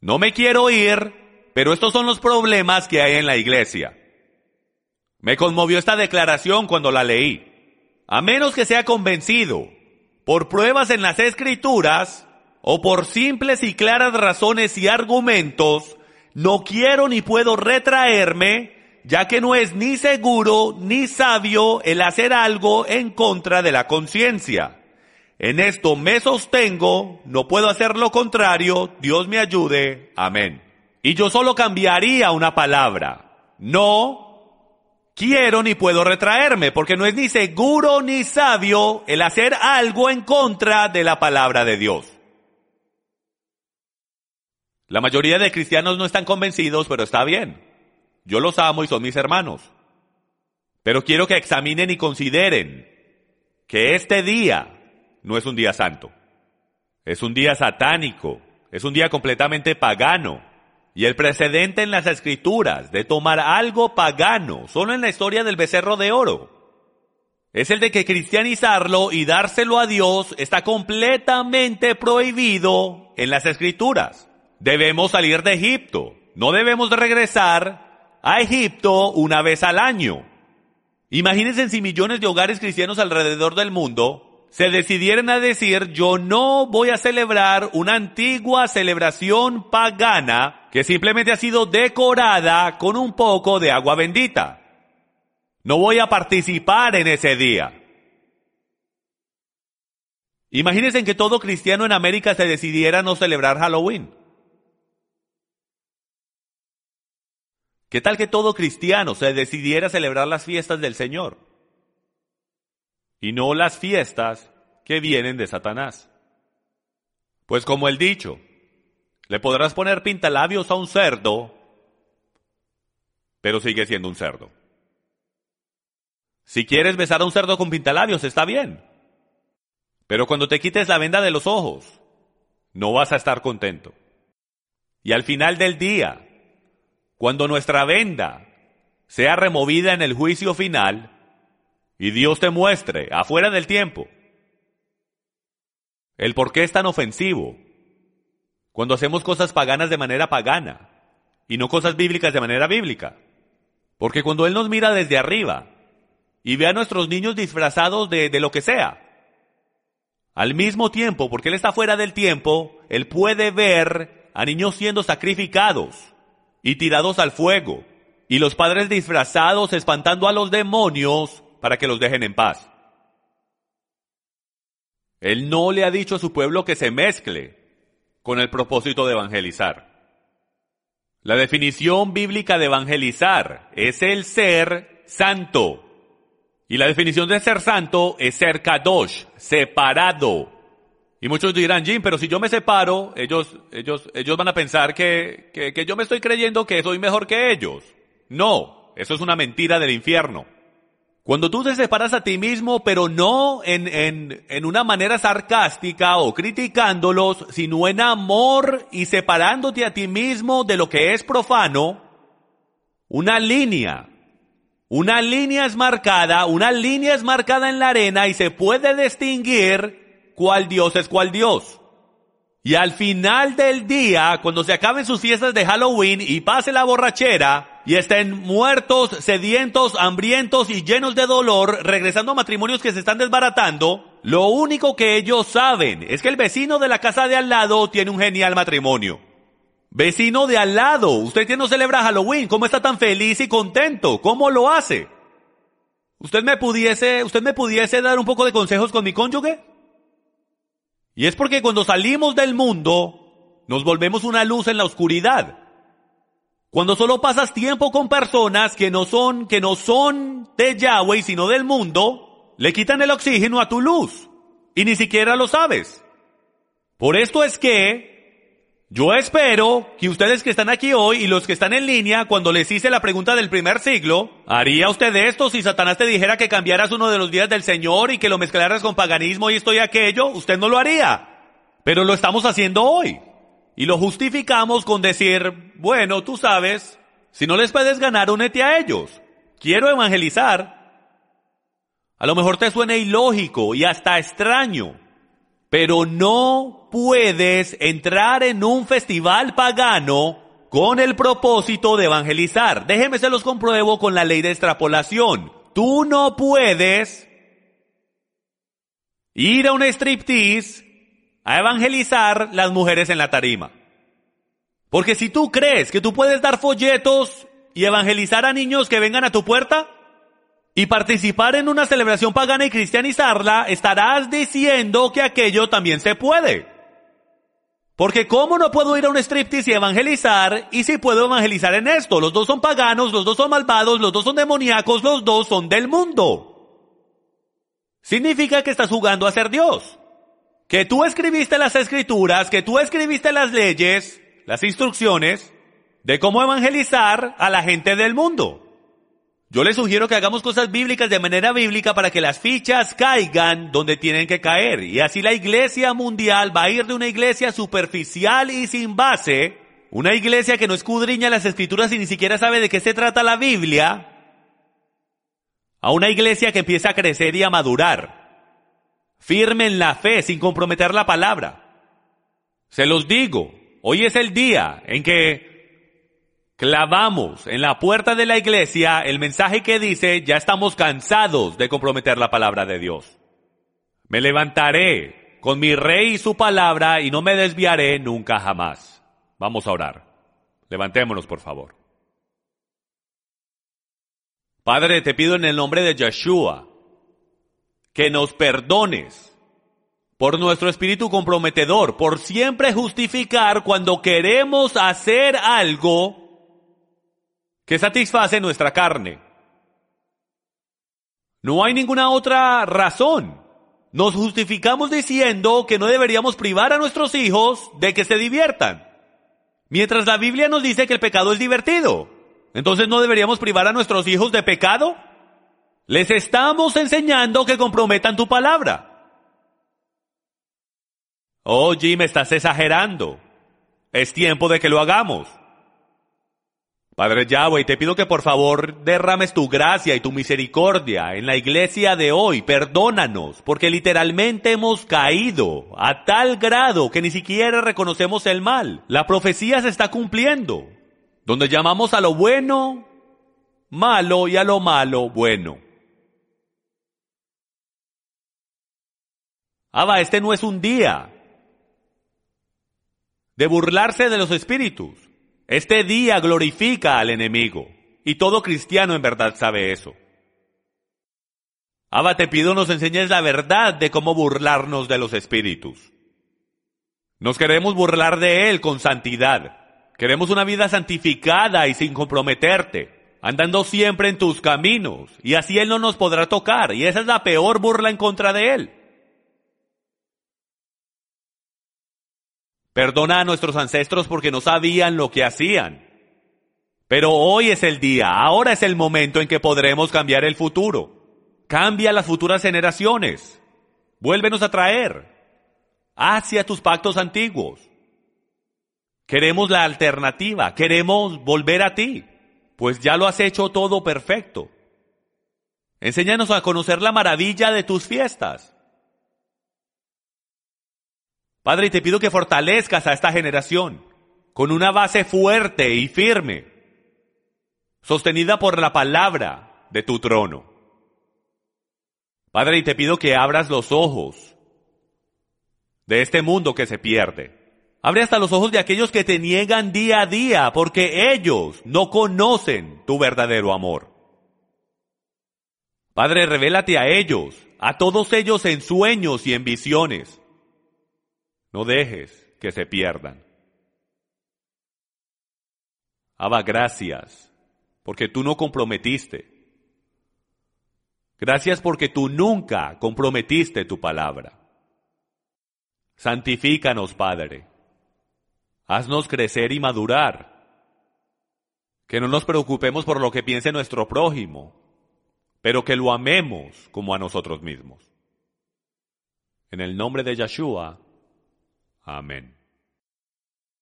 No me quiero ir, pero estos son los problemas que hay en la iglesia. Me conmovió esta declaración cuando la leí. A menos que sea convencido por pruebas en las escrituras o por simples y claras razones y argumentos, no quiero ni puedo retraerme ya que no es ni seguro ni sabio el hacer algo en contra de la conciencia. En esto me sostengo, no puedo hacer lo contrario, Dios me ayude, amén. Y yo solo cambiaría una palabra. No quiero ni puedo retraerme, porque no es ni seguro ni sabio el hacer algo en contra de la palabra de Dios. La mayoría de cristianos no están convencidos, pero está bien. Yo los amo y son mis hermanos. Pero quiero que examinen y consideren que este día no es un día santo. Es un día satánico. Es un día completamente pagano. Y el precedente en las escrituras de tomar algo pagano, solo en la historia del becerro de oro, es el de que cristianizarlo y dárselo a Dios está completamente prohibido en las escrituras. Debemos salir de Egipto. No debemos regresar a Egipto una vez al año. Imagínense si millones de hogares cristianos alrededor del mundo se decidieran a decir yo no voy a celebrar una antigua celebración pagana que simplemente ha sido decorada con un poco de agua bendita. No voy a participar en ese día. Imagínense que todo cristiano en América se decidiera no celebrar Halloween. ¿Qué tal que todo cristiano se decidiera celebrar las fiestas del Señor? Y no las fiestas que vienen de Satanás. Pues como el dicho, le podrás poner pintalabios a un cerdo, pero sigue siendo un cerdo. Si quieres besar a un cerdo con pintalabios, está bien. Pero cuando te quites la venda de los ojos, no vas a estar contento. Y al final del día, cuando nuestra venda sea removida en el juicio final y Dios te muestre afuera del tiempo el por qué es tan ofensivo cuando hacemos cosas paganas de manera pagana y no cosas bíblicas de manera bíblica. Porque cuando Él nos mira desde arriba y ve a nuestros niños disfrazados de, de lo que sea, al mismo tiempo, porque Él está fuera del tiempo, Él puede ver a niños siendo sacrificados y tirados al fuego, y los padres disfrazados espantando a los demonios para que los dejen en paz. Él no le ha dicho a su pueblo que se mezcle con el propósito de evangelizar. La definición bíblica de evangelizar es el ser santo. Y la definición de ser santo es ser kadosh, separado. Y muchos dirán, Jim, pero si yo me separo, ellos, ellos, ellos van a pensar que, que, que yo me estoy creyendo que soy mejor que ellos. No, eso es una mentira del infierno. Cuando tú te separas a ti mismo, pero no en, en, en, una manera sarcástica o criticándolos, sino en amor y separándote a ti mismo de lo que es profano, una línea, una línea es marcada, una línea es marcada en la arena y se puede distinguir cuál Dios es cuál Dios. Y al final del día, cuando se acaben sus fiestas de Halloween y pase la borrachera, y estén muertos, sedientos, hambrientos y llenos de dolor, regresando a matrimonios que se están desbaratando, lo único que ellos saben es que el vecino de la casa de al lado tiene un genial matrimonio. Vecino de al lado, usted que no celebra Halloween, ¿cómo está tan feliz y contento? ¿Cómo lo hace? ¿Usted me pudiese, usted me pudiese dar un poco de consejos con mi cónyuge? Y es porque cuando salimos del mundo, nos volvemos una luz en la oscuridad. Cuando solo pasas tiempo con personas que no son, que no son de Yahweh, sino del mundo, le quitan el oxígeno a tu luz. Y ni siquiera lo sabes. Por esto es que yo espero que ustedes que están aquí hoy y los que están en línea, cuando les hice la pregunta del primer siglo, ¿haría usted esto si Satanás te dijera que cambiaras uno de los días del Señor y que lo mezclaras con paganismo y esto y aquello? Usted no lo haría. Pero lo estamos haciendo hoy. Y lo justificamos con decir, bueno, tú sabes, si no les puedes ganar, únete a ellos. Quiero evangelizar. A lo mejor te suena ilógico y hasta extraño, pero no puedes entrar en un festival pagano con el propósito de evangelizar. Déjeme se los compruebo con la ley de extrapolación. Tú no puedes ir a un striptease a evangelizar las mujeres en la tarima. Porque si tú crees que tú puedes dar folletos y evangelizar a niños que vengan a tu puerta y participar en una celebración pagana y cristianizarla, estarás diciendo que aquello también se puede. Porque ¿cómo no puedo ir a un striptease y evangelizar? Y si puedo evangelizar en esto. Los dos son paganos, los dos son malvados, los dos son demoníacos, los dos son del mundo. Significa que estás jugando a ser Dios que tú escribiste las escrituras, que tú escribiste las leyes, las instrucciones de cómo evangelizar a la gente del mundo. Yo les sugiero que hagamos cosas bíblicas de manera bíblica para que las fichas caigan donde tienen que caer. Y así la iglesia mundial va a ir de una iglesia superficial y sin base, una iglesia que no escudriña las escrituras y ni siquiera sabe de qué se trata la Biblia, a una iglesia que empieza a crecer y a madurar firme en la fe sin comprometer la palabra. Se los digo, hoy es el día en que clavamos en la puerta de la iglesia el mensaje que dice, ya estamos cansados de comprometer la palabra de Dios. Me levantaré con mi rey y su palabra y no me desviaré nunca jamás. Vamos a orar. Levantémonos, por favor. Padre, te pido en el nombre de Yeshua, que nos perdones por nuestro espíritu comprometedor, por siempre justificar cuando queremos hacer algo que satisface nuestra carne. No hay ninguna otra razón. Nos justificamos diciendo que no deberíamos privar a nuestros hijos de que se diviertan. Mientras la Biblia nos dice que el pecado es divertido. Entonces no deberíamos privar a nuestros hijos de pecado. Les estamos enseñando que comprometan tu palabra. Oh, Jim, estás exagerando. Es tiempo de que lo hagamos. Padre Yahweh, te pido que por favor derrames tu gracia y tu misericordia en la iglesia de hoy. Perdónanos, porque literalmente hemos caído a tal grado que ni siquiera reconocemos el mal. La profecía se está cumpliendo, donde llamamos a lo bueno malo y a lo malo bueno. Abba, este no es un día de burlarse de los espíritus. Este día glorifica al enemigo, y todo cristiano en verdad sabe eso. Abba, te pido nos enseñes la verdad de cómo burlarnos de los espíritus. Nos queremos burlar de Él con santidad. Queremos una vida santificada y sin comprometerte, andando siempre en tus caminos, y así Él no nos podrá tocar, y esa es la peor burla en contra de Él. Perdona a nuestros ancestros porque no sabían lo que hacían. Pero hoy es el día, ahora es el momento en que podremos cambiar el futuro. Cambia las futuras generaciones. Vuélvenos a traer hacia tus pactos antiguos. Queremos la alternativa, queremos volver a ti, pues ya lo has hecho todo perfecto. Enséñanos a conocer la maravilla de tus fiestas. Padre, te pido que fortalezcas a esta generación con una base fuerte y firme, sostenida por la palabra de tu trono. Padre, y te pido que abras los ojos de este mundo que se pierde. Abre hasta los ojos de aquellos que te niegan día a día porque ellos no conocen tu verdadero amor. Padre, revélate a ellos, a todos ellos en sueños y en visiones. No dejes que se pierdan. Abba, gracias, porque tú no comprometiste. Gracias porque tú nunca comprometiste tu palabra. Santifícanos, Padre. Haznos crecer y madurar. Que no nos preocupemos por lo que piense nuestro prójimo, pero que lo amemos como a nosotros mismos. En el nombre de Yeshua. Amén.